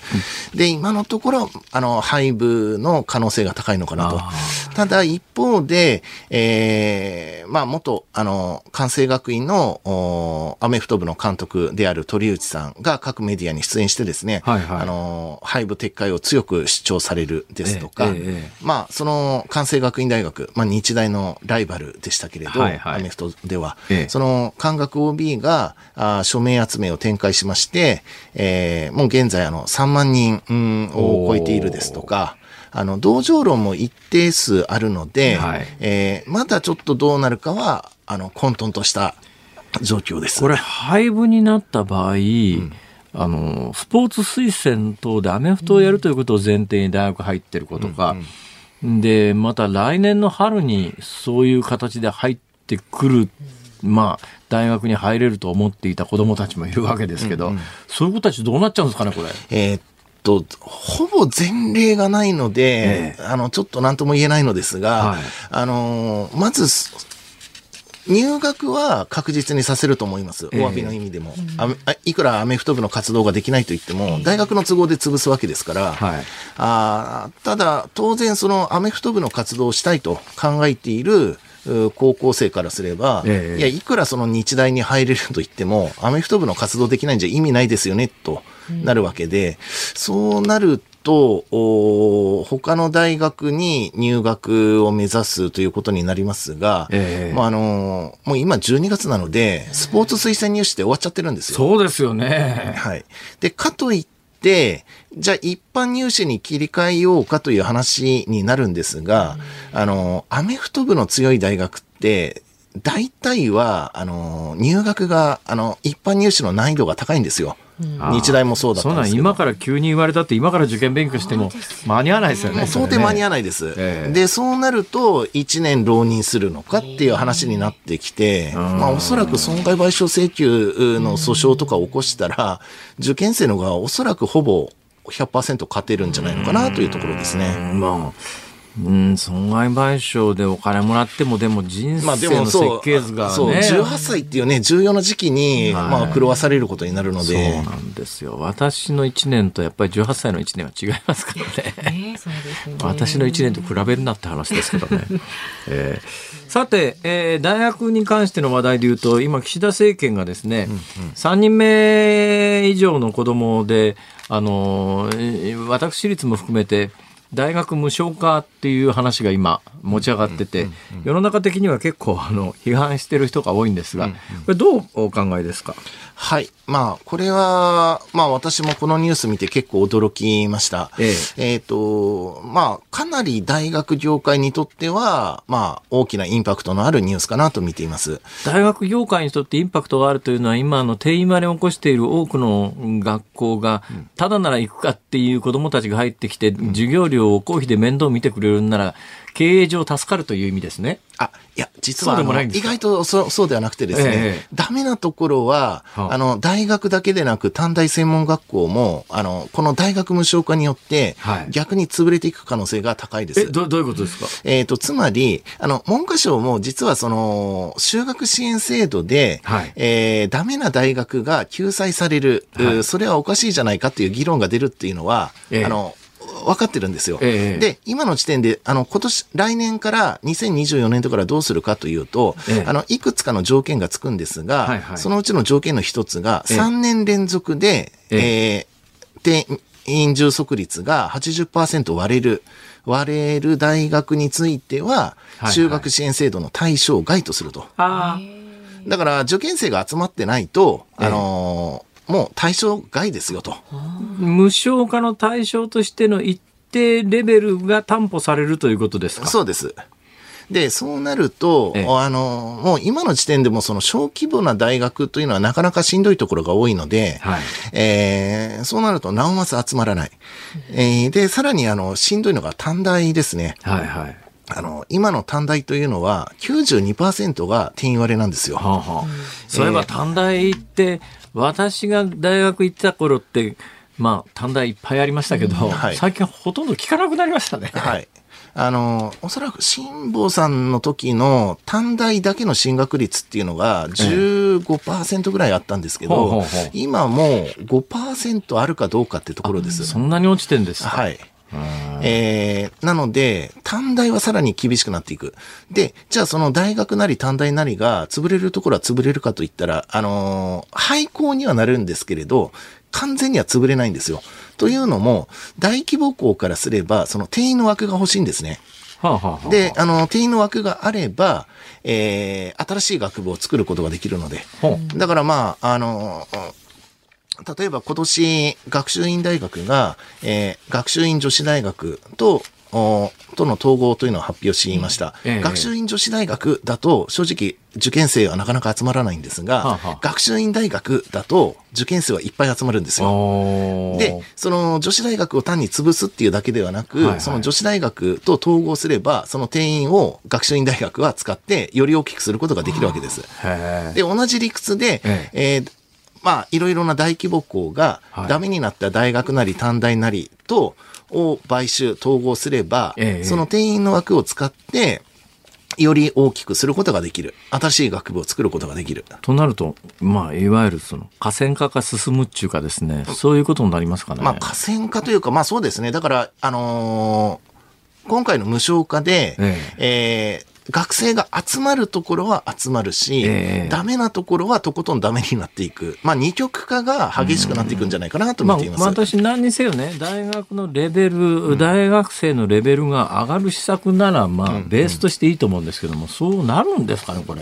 で、今のところ、あの、廃部の可能性が高いのかなと。あ。ただ一方で、えーまあ元、あの、関西学院のおアメフト部の監督である鳥内さんが各メディアに出演してですね、はいはい。あの、廃部撤回を強く主張されるですとか、ええええ。まあ、その関西学院大学、まあ日大のライバルでしたけれど、はいはい。アメフトでは、ええ。その関学 OB があ署名集めを展開しまして、えーもう現在あの3万人うんを超えているですとか、あの、同情論も一定数あるので、はい。えーまだちょっとどうなるかは、あの、混沌とした状況です。これ、廃部になった場合、あの、スポーツ推薦等でアメフトをやるということを前提に大学入ってる子とか、で、また来年の春にそういう形で入ってくる、まあ、大学に入れると思っていた子供たちもいるわけですけど、そういう子たちどうなっちゃうんですかね、これ？えーっと、ほぼ前例がないので、あの、ちょっと何とも言えないのですが、はいあのーまず、入学は確実にさせると思います。お詫びの意味でも。ああいくらアメフト部の活動ができないと言っても、大学の都合で潰すわけですから、はいあーただ、当然そのアメフト部の活動をしたいと考えている、う高校生からすれば、ええいや、いくらその日大に入れると言っても、アメフト部の活動できないんじゃ意味ないですよね、となるわけで、そうなると、お他の大学に入学を目指すということになりますが、ええまあ、あのもう今12月なので、スポーツ推薦入試って終わっちゃってるんですよ。そうですよね。はい。で、かといって、じゃあ一般入試に切り替えようかという話になるんですが、あの、アメフト部の強い大学って、大体は、あの、入学が、あの、一般入試の難易度が高いんですよ。日大もそうだったそんですけど。今から急に言われたって今から受験勉強しても間に合わないですよね。もう到底間に合わない。です。ええで、そうなると、1年浪人するのかっていう話になってきて、まあ、おそらく損害賠償請求の訴訟とかを起こしたら、受験生の側はおそらくほぼ100%勝てるんじゃないのかなというところですね。まあ、うん、損害賠償でお金もらっても、でも人まあで生の設もそう、計図がね。そう、18歳っていうね、重要な時期に、まあ、狂わされることになるのそうで、なんですよ。私の1年とやっぱり18歳の1年は違いますからね。ねそうですね私の1年と比べるなって話ですけどね。えーさて、えー大学に関しての話題で言うと、今、岸田政権がですね、3人目以上の子供で、あの私立も含めて、大学無償化っていう話が今持ち上がってて、世の中的には結構あの批判してる人が多いんですが、これどうお考えですか？はい。まあ、これは、まあ私もこのニュース見て結構驚きました。ええっ、と、まあ、かなり大学業界にとっては、まあ、大きなインパクトのあるニュースかなと見ています。大学業界にとってインパクトがあるというのは今あの定員割れを起こしている多くの学校がただなら行くかっていう子どもたちが入ってきて授業料を公費で面倒見てくれるんなら経営上助かるという意味ですね。あ、いや、実は意外とそうそうではなくてですね、ええ。ダメなところは、はあ。あの、大学だけでなく短大専門学校も、あの、この大学無償化によってはい、逆に潰れていく可能性が高いです。え、どどういうことですか？えっ、と、つまり、あの、文科省も実はその、修学支援制度で、はい。えーダメな大学が救済される、うはい。それはおかしいじゃないかっていう議論が出るっていうのは、ええ。あの、分かってるんですよ。ええ。で、今の時点で、あの、今年、来年から2024年度からどうするかというと、ええ。あの、いくつかの条件がつくんですが、はいはい。そのうちの条件の一つが、ええ。3年連続で、ええ。ー定員充足率が80%割れる、割れる大学については、はい修学支援制度の対象外とすると。あだから、受験生が集まってないと、ええあのーもう対象外ですよと。無償化の対象としての一定レベルが担保されるということですか？そうです。で、そうなると、ええあの、もう今の時点でもその小規模な大学というのはなかなかしんどいところが多いので、はいえーそうなるとなおます集まらない。えーで、さらにあの、しんどいのが短大ですね。はいはい。あの、今の短大というのは92%が定員割れなんですよ。はあはあ、そういえば短大って、私が大学行ってた頃って、まあ、短大いっぱいありましたけど、はい最近ほとんど聞かなくなりましたね。はい。あの、おそらく辛坊さんの時の短大だけの進学率っていうのが15%ぐらいあったんですけどほうほうほう、今もう5%あるかどうかってところです。そんなに落ちてんですか。はい。えーなので、短大はさらに厳しくなっていく。で、じゃあその大学なり短大なりが潰れるところは潰れるかといったら、あのー廃校にはなるんですけれど、完全には潰れないんですよ。というのも、大規模校からすれば、その定員の枠が欲しいんですね。はあはあはあで、あの、定員の枠があれば、えー新しい学部を作ることができるので。ほだからまあ、あの、例えば今年、学習院大学が、えー学習院女子大学と、おとの統合というのを発表しました。ええ。学習院女子大学だと、正直、受験生はなかなか集まらないんですが、はあはあ。学習院大学だと、受験生はいっぱい集まるんですよ。で、その女子大学を単に潰すっていうだけではなく、はいはい。その女子大学と統合すれば、その定員を学習院大学は使って、より大きくすることができるわけです。へで、同じ理屈で、え。えーまあ、いろいろな大規模校がはい、ダメになった大学なり短大なりと、を買収、統合すれば、ええその定員の枠を使って、より大きくすることができる。新しい学部を作ることができる。となると、まあ、いわゆるその、河川化が進むっていうかですね、そういうことになりますかね。まあ、河川化というか、まあそうですね。だから、あのー今回の無償化で、ええー学生が集まるところは集まるし、ええダメなところはとことんダメになっていく。まあ二極化が激しくなっていくんじゃないかなとまあ見ています。、私何にせよね、大学のレベル、大学生のレベルが上がる施策なら、まあ、ベースとしていいと思うんですけども、そうなるんですかね、これ。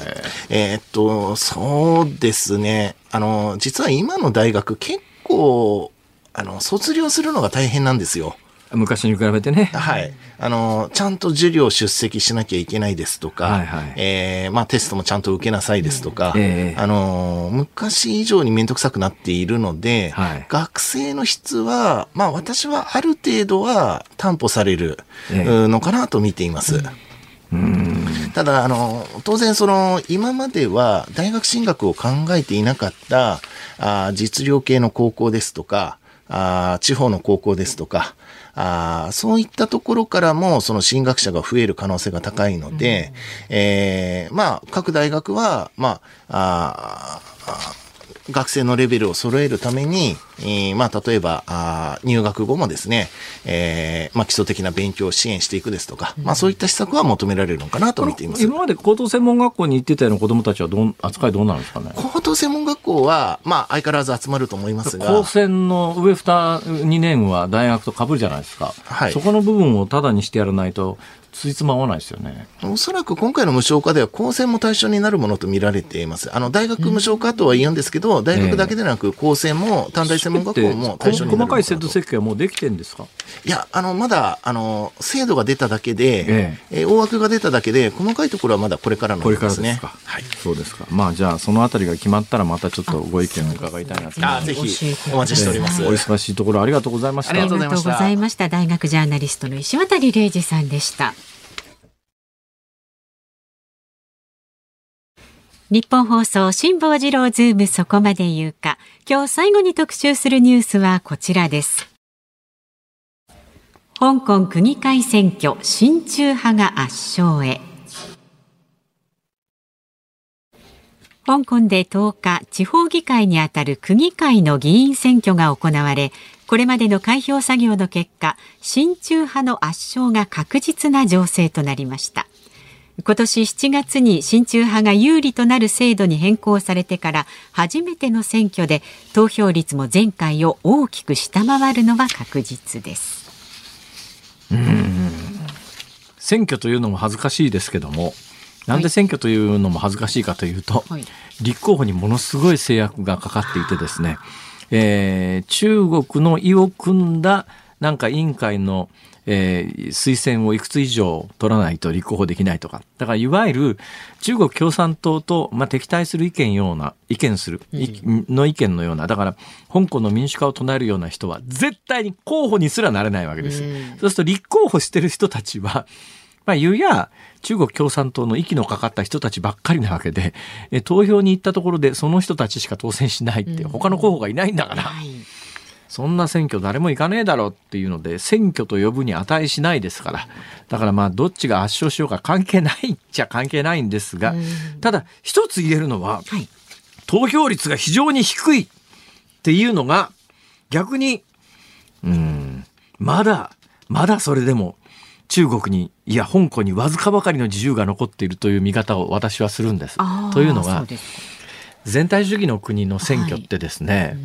えーっと、そうですね。あの、実は今の大学結構、あの、卒業するのが大変なんですよ。昔に比べてね。はい。あの、ちゃんと授業出席しなきゃいけないですとか、はいはいえーまあテストもちゃんと受けなさいですとか、ええあの、昔以上にめんどくさくなっているので、はい学生の質は、まあ私はある程度は担保される、ええうのかなと見ています。ただ、あの、当然その、今までは大学進学を考えていなかった、あー実業系の高校ですとか、あー地方の高校ですとか、あーそういったところからも、その進学者が増える可能性が高いので、えーまあ、各大学は、まあ、あ学生のレベルを揃えるために、えーまあ、例えば、あー入学後もですね、えーまあ、基礎的な勉強を支援していくですとか、まあ、そういった施策は求められるのかなと見ています。今まで高等専門学校に行ってたような子供たちはどん扱いどうなんですかね？高等専門学校は、まあ、相変わらず集まると思いますが高、専の上2、2年は大学と被るじゃないですか。はいそこの部分をタダにしてやらないと、ついつま合わないですよね。おそらく今回の無償化では高専も対象になるものと見られています。あの、大学無償化とは言うんですけど、大学だけでなく高専も短大専門学校も対象になる細かい制度設計はもうできてんですか？いや、あの、まだ、あの、制度が出ただけで、ええー大枠が出ただけで、細かいところはまだこれからのこれからですね。ですか？はい。そうですか。まあじゃあそのあたりが決まったらまたちょっとご意見を伺いたいなと思いあます。ぜひお待ちしております。お忙しいところありがとうございました。ありがとうございましたありがとうございました。大学ジャーナリストの石渡礼二さんでした。日本放送辛坊治郎ズームそこまで言うか。今日最後に特集するニュースはこちらです。香港区議会選挙、親中派が圧勝へ。香港で10日、地方議会にあたる区議会の議員選挙が行われ、これまでの開票作業の結果、親中派の圧勝が確実な情勢となりました。今年7月に親中派が有利となる制度に変更されてから初めての選挙で投票率も前回を大きく下回るのは確実です。選挙というのも恥ずかしいですけども、なんで選挙というのも恥ずかしいかというと、はい。立候補にものすごい制約がかかっていてですね、えー中国の意を組んだなんか委員会の、えー推薦をいくつ以上取らないと立候補できないとか。だからいわゆる中国共産党と、まあ、敵対する意見ような、意見する、いの意見のような、だから香港の民主化を唱えるような人は絶対に候補にすらなれないわけです。そうすると立候補してる人たちは、まあ、言うや、中国共産党の息のかかった人たちばっかりなわけで、え投票に行ったところでその人たちしか当選しないって、他の候補がいないんだから、はいそんな選挙誰も行かねえだろうっていうので、選挙と呼ぶに値しないですから。だからまあ、どっちが圧勝しようか関係ないっちゃ関係ないんですが、ただ、一つ言えるのは、はい投票率が非常に低いっていうのが、逆に、うん、まだ、まだそれでも、中国に、いや、香港にわずかばかりの自由が残っているという見方を私はするんです。というのは全体主義の国の選挙ってですね、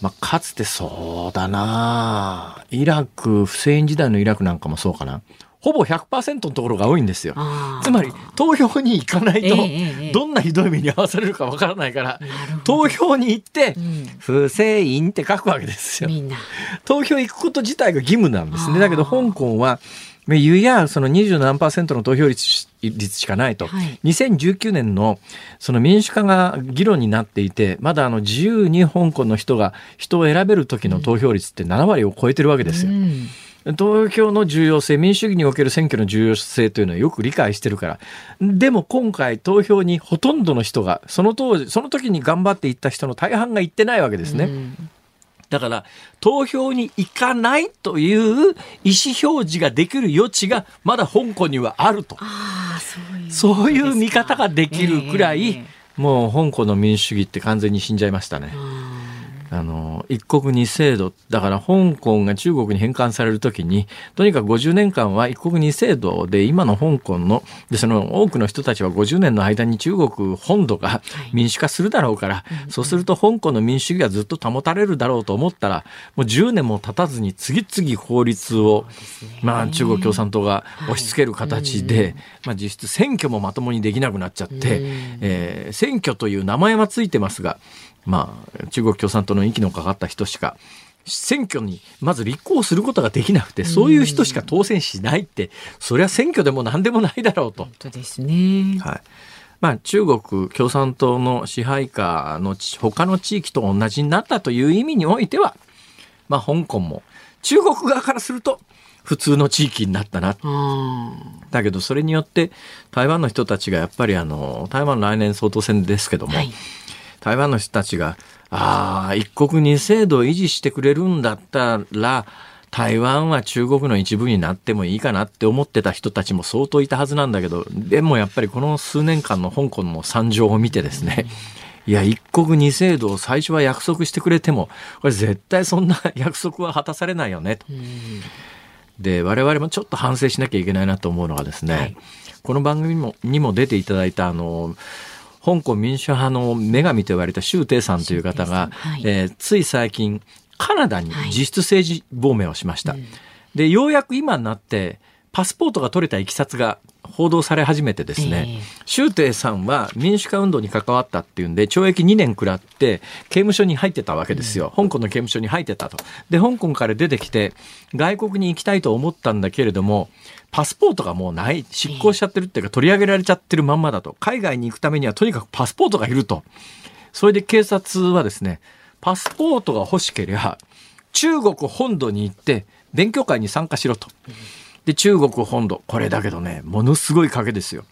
まあ、かつてそうだなイラク、フセイン時代のイラクなんかもそうかな。ほぼ100%のところが多いんですよ。つまり、投票に行かないとええええ、どんなひどい目に遭わされるかわからないからなるほ、ど投票に行ってん、フセインって書くわけですよ。みんな。投票行くこと自体が義務なんですね。だけど香港はまあ言うやその20何パーセントの投票率率しかないと、はい。2019年のその民主化が議論になっていてまだあの自由に香港の人が人を選べる時の投票率って7割を超えてるわけですよ。うん。投票の重要性民主主義における選挙の重要性というのはよく理解してるから。でも今回投票にほとんどの人がその当時その時に頑張っていった人の大半が行ってないわけですね。だから投票に行かないという意思表示ができる余地がまだ香港にはあると。ああそういうそういう見方ができるくらい、ええ。もう香港の民主主義って完全に死んじゃいましたね。あの一国二制度だから香港が中国に返還されるときにとにかく50年間は一国二制度で今の香港のでその多くの人たちは50年の間に中国本土が民主化するだろうから、そうすると香港の民主主義がずっと保たれるだろうと思ったらもう10年も経たずに次々法律を、まあ、中国共産党が押し付ける形で、まあ、実質選挙もまともにできなくなっちゃって、えー選挙という名前はついてますがまあ、中国共産党の息のかかった人しか選挙にまず立候補することができなくてそういう人しか当選しないってそりゃ選挙でも何でもないだろうと。本当ですね。はい。まあ、中国共産党の支配下のち他の地域と同じになったという意味においては、まあ、香港も中国側からすると普通の地域になったな。あだけどそれによって台湾の人たちがやっぱりあの台湾来年総統選ですけども、はい台湾の人たちがああ一国二制度を維持してくれるんだったら台湾は中国の一部になってもいいかなって思ってた人たちも相当いたはずなんだけどでもやっぱりこの数年間の香港の惨状を見てですね、いや一国二制度を最初は約束してくれてもこれ絶対そんな約束は果たされないよねと。で我々もちょっと反省しなきゃいけないなと思うのがですね、はいこの番組にもにも出ていただいたあの香港民主派の女神と言われた周庭さんという方が、はい。えーつい最近カナダにはい。実質政治亡命をしました。でようやく今になってパスポートが取れたいきさつが報道され始めてですね、ええ。周庭さんは民主化運動に関わったっていうんで懲役2年食らって刑務所に入ってたわけですよ、香港の刑務所に入ってたと。で香港から出てきて外国に行きたいと思ったんだけれどもパスポートがもうない執行しちゃってるっていうか取り上げられちゃってるまんまだと海外に行くためにはとにかくパスポートがいるとそれで警察はですねパスポートが欲しければ中国本土に行って勉強会に参加しろと。で中国本土これだけどねものすごい賭けですよ。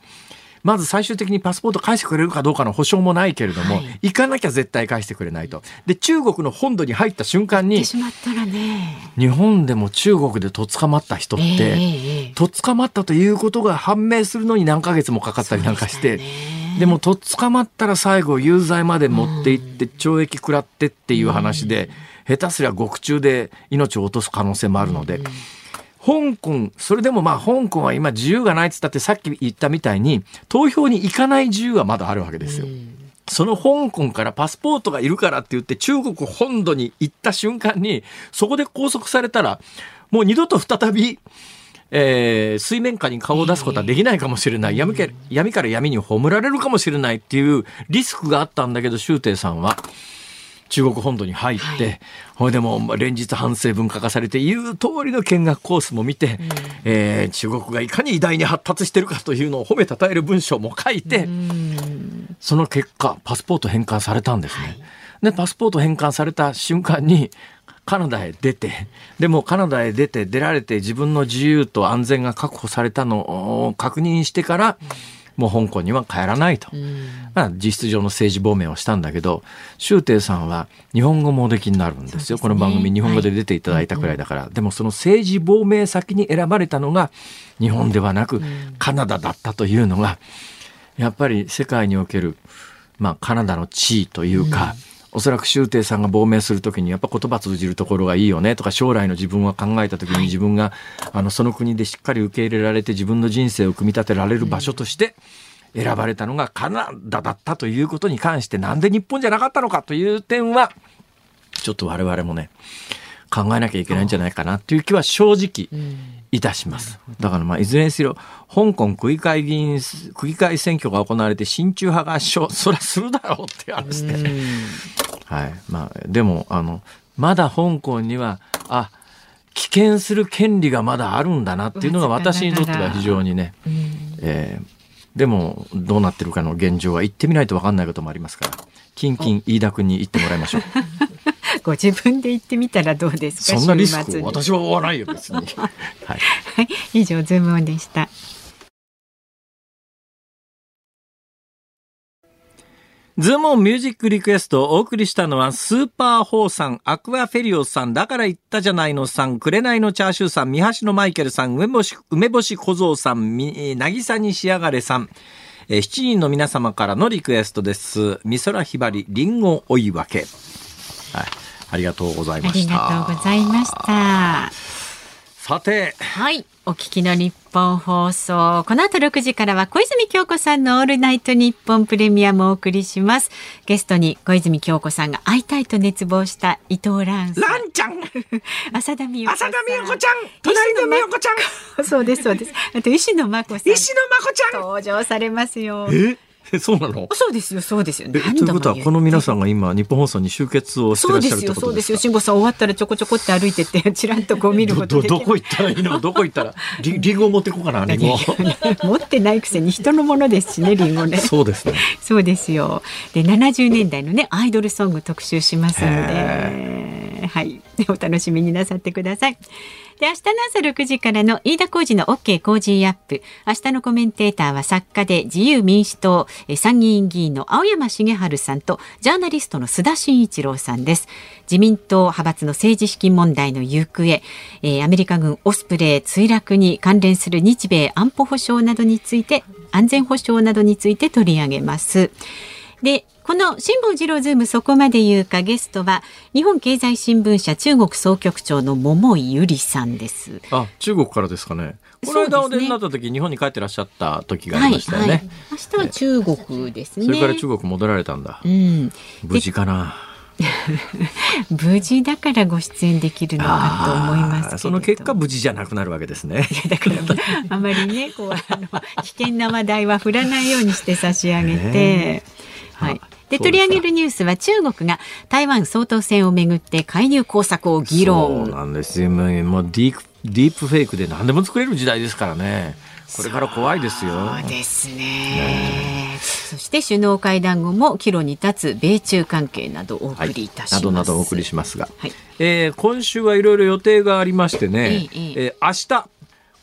まず最終的にパスポート返してくれるかどうかの保証もないけれども、はい。行かなきゃ絶対返してくれないと。で中国の本土に入った瞬間にね。日本でも中国でとっ捕まった人って、ええええとっ捕まったということが判明するのに何ヶ月もかかったりなんかしてでもとっ捕まったら最後有罪まで持っていって懲役食らってっていう話で、下手すりゃ獄中で命を落とす可能性もあるので、香港それでもまあ香港は今自由がないっつったってさっき言ったみたいに投票に行かない自由はまだあるわけですよ。その香港からパスポートがいるからって言って中国本土に行った瞬間にそこで拘束されたらもう二度と再び、えー水面下に顔を出すことはできないかもしれない。闇け闇から闇に葬られるかもしれないっていうリスクがあったんだけど周庭さんは中国本土に入って、ほいでもう連日反省文化化されて言う通りの見学コースも見て、えー中国がいかに偉大に発達してるかというのを褒めたたえる文章も書いて、その結果パスポート返還されたんですね。でパスポート返還された瞬間にカナダへ出てでもカナダへ出て出られて自分の自由と安全が確保されたのを確認してから、もう香港には帰らないと、まあ、実質上の政治亡命をしたんだけど周庭さんは日本語もおできになるんですよ。この番組日本語で出ていただいたくらいだから、でもその政治亡命先に選ばれたのが日本ではなくカナダだったというのがやっぱり世界における、まあ、カナダの地位というか、おそらく周庭さんが亡命するときにやっぱ言葉通じるところがいいよねとか将来の自分を考えたときに自分が、あのその国でしっかり受け入れられて自分の人生を組み立てられる場所として選ばれたのがカナダだったということに関してなんで日本じゃなかったのかという点はちょっと我々もね考えなきゃいけないんじゃないかなという気は正直いたします。だからまあいずれにせよ香港区議会議員区議会選挙が行われて親中派が圧勝そりゃするだろうって話で、はい。まあ、でもあのまだ香港にはあ棄権する権利がまだあるんだなっていうのが私にとっては非常にね、えーでもどうなってるかの現状は行ってみないと分かんないこともありますから キンキン飯田君に行ってもらいましょうご自分で言ってみたらどうですか？そんなリスク私は負わないよ別に、はい、はい以上ズームオンでしたズームオンミュージックリクエストをお送りしたのは、スーパーホーさん、アクアフェリオさん、だから言ったじゃないのさん、紅のチャーシューさん、三橋のマイケルさん、梅干し、梅干し小僧さん、みえー渚に仕上がれさん、えー、7人の皆様からのリクエストです。美空ひばり、りんご追い分け。はい。ありがとうございありました。がとうございましたさて、はい。お聞きの日本放送。この後6時からは小泉京子さんのオールナイト日本プレミアムをお送りします。ゲストに小泉京子さんが会いたいと熱望した伊藤蘭さん。ランちゃん 浅田美代子さん。浅田美代子ちゃん隣の美代子ちゃん そうです、そうです。あと、石野真子さん。石野真子ちゃん登場されますよ。え？そうなの？そうですよ、そうですよ。えということはこの皆さんが今日本放送に集結をしてらっしゃるっことですか？そうですよ。辛坊さん終わったらちょこちょこって歩いてって、ちらんとこう見ることどどこ行ったらいいの？どこ行ったら？リリンゴ持ってこうかなリンゴ。持ってないくせに人のものですしね、リンゴね。そうですね。そうですよ。で、70年代のね、アイドルソング特集しますので、はい、お楽しみになさってください。で、明日の朝6時からの飯田浩二の OK 工事アップ。明日のコメンテーターは作家で自由民主党参議院議員の青山繁晴さんとジャーナリストの須田慎一郎さんです。自民党派閥の政治資金問題の行方、えーアメリカ軍オスプレイ墜落に関連する日米安保保障などについて、安全保障などについて取り上げます。で、この辛坊治郎ズームそこまで言うかゲストは日本経済新聞社中国総局長の桃井裕理さんです。あ中国からですかね。この間お出になった時日本に帰ってらっしゃった時がありましたよね、明日は中国ですね。それから中国戻られたんだ、うん、無事かな。無事だからご出演できるのかと思いますその結果無事じゃなくなるわけですね。だからあまりねこうあの危険な話題は振らないようにして差し上げて、ねはい。あ。で取り上げるニュースは中国が台湾総統選をめぐって介入工作を議論。そうなんですよ。もうディープディープフェイクで何でも作れる時代ですからね。これから怖いですよ。そうですね。そして首脳会談後も岐路に立つ米中関係などお送りいたします。などなどお送りしますが、はい。えー今週はいろいろ予定がありましてね、えええええー明日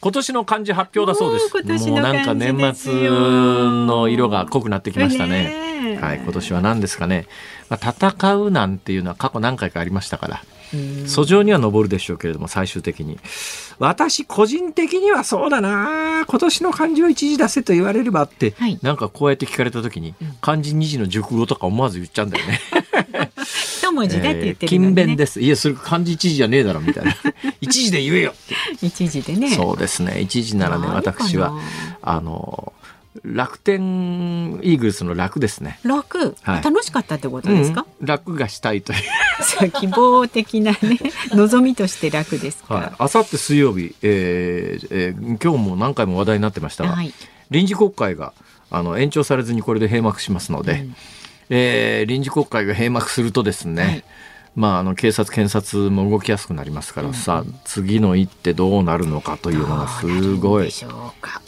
今年の漢字発表だそうです。今年のもうなんか漢字年末の色が濃くなってきましたね。はい、今年は何ですかね。まあ、戦うなんていうのは過去何回かありましたから。訴状には上るでしょうけれども最終的に私個人的にはそうだな今年の漢字を一字出せと言われればって、はいなんかこうやって聞かれた時に漢字二字の熟語とか思わず言っちゃうんだよね。一文字だって言ってる勤のにね。勉です。いや、それ漢字一字じゃねえだろ、みたいな。一字で言えよ。一時でね。そうですね。一字ならね、私は、あの、楽天イーグルスの楽ですね。楽、はい。楽しかったってことですか、うん。楽がしたいという。希望的なね 望みとして楽ですか、はい。あさって水曜日、えーえー今日も何回も話題になってましたが、はい。臨時国会があの延長されずにこれで閉幕しますので、えー臨時国会が閉幕するとですね、はいまあ、あの警察検察も動きやすくなりますからさ、次の一手どうなるのかというのがすごい。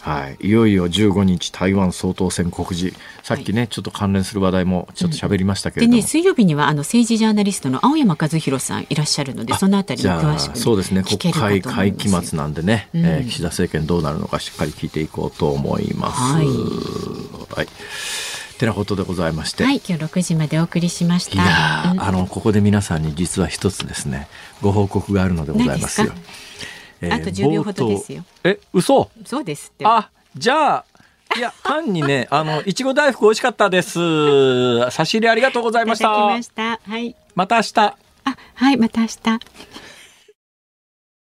はい、いよいよ15日台湾総統選告示。さっきね、ちょっと関連する話題もちょっと喋りましたけれども、でね水曜日にはあの政治ジャーナリストの青山和弘さんいらっしゃるのでそのあたりも詳しく、そうですね。国会会期末なんでね、うん。えー岸田政権どうなるのかしっかり聞いていこうと思います。はい。はいてなことでございまして、はい今日6時までお送りしました。いやーうん。あのここで皆さんに実は一つですねご報告があるのでございますよ。何です。あと10秒ほどですよ。え嘘？そうですって。あじゃあいや単にね あのいちご大福美味しかったです。差し入れありがとうございました。いただきました。はい。また明日。あはいまた明日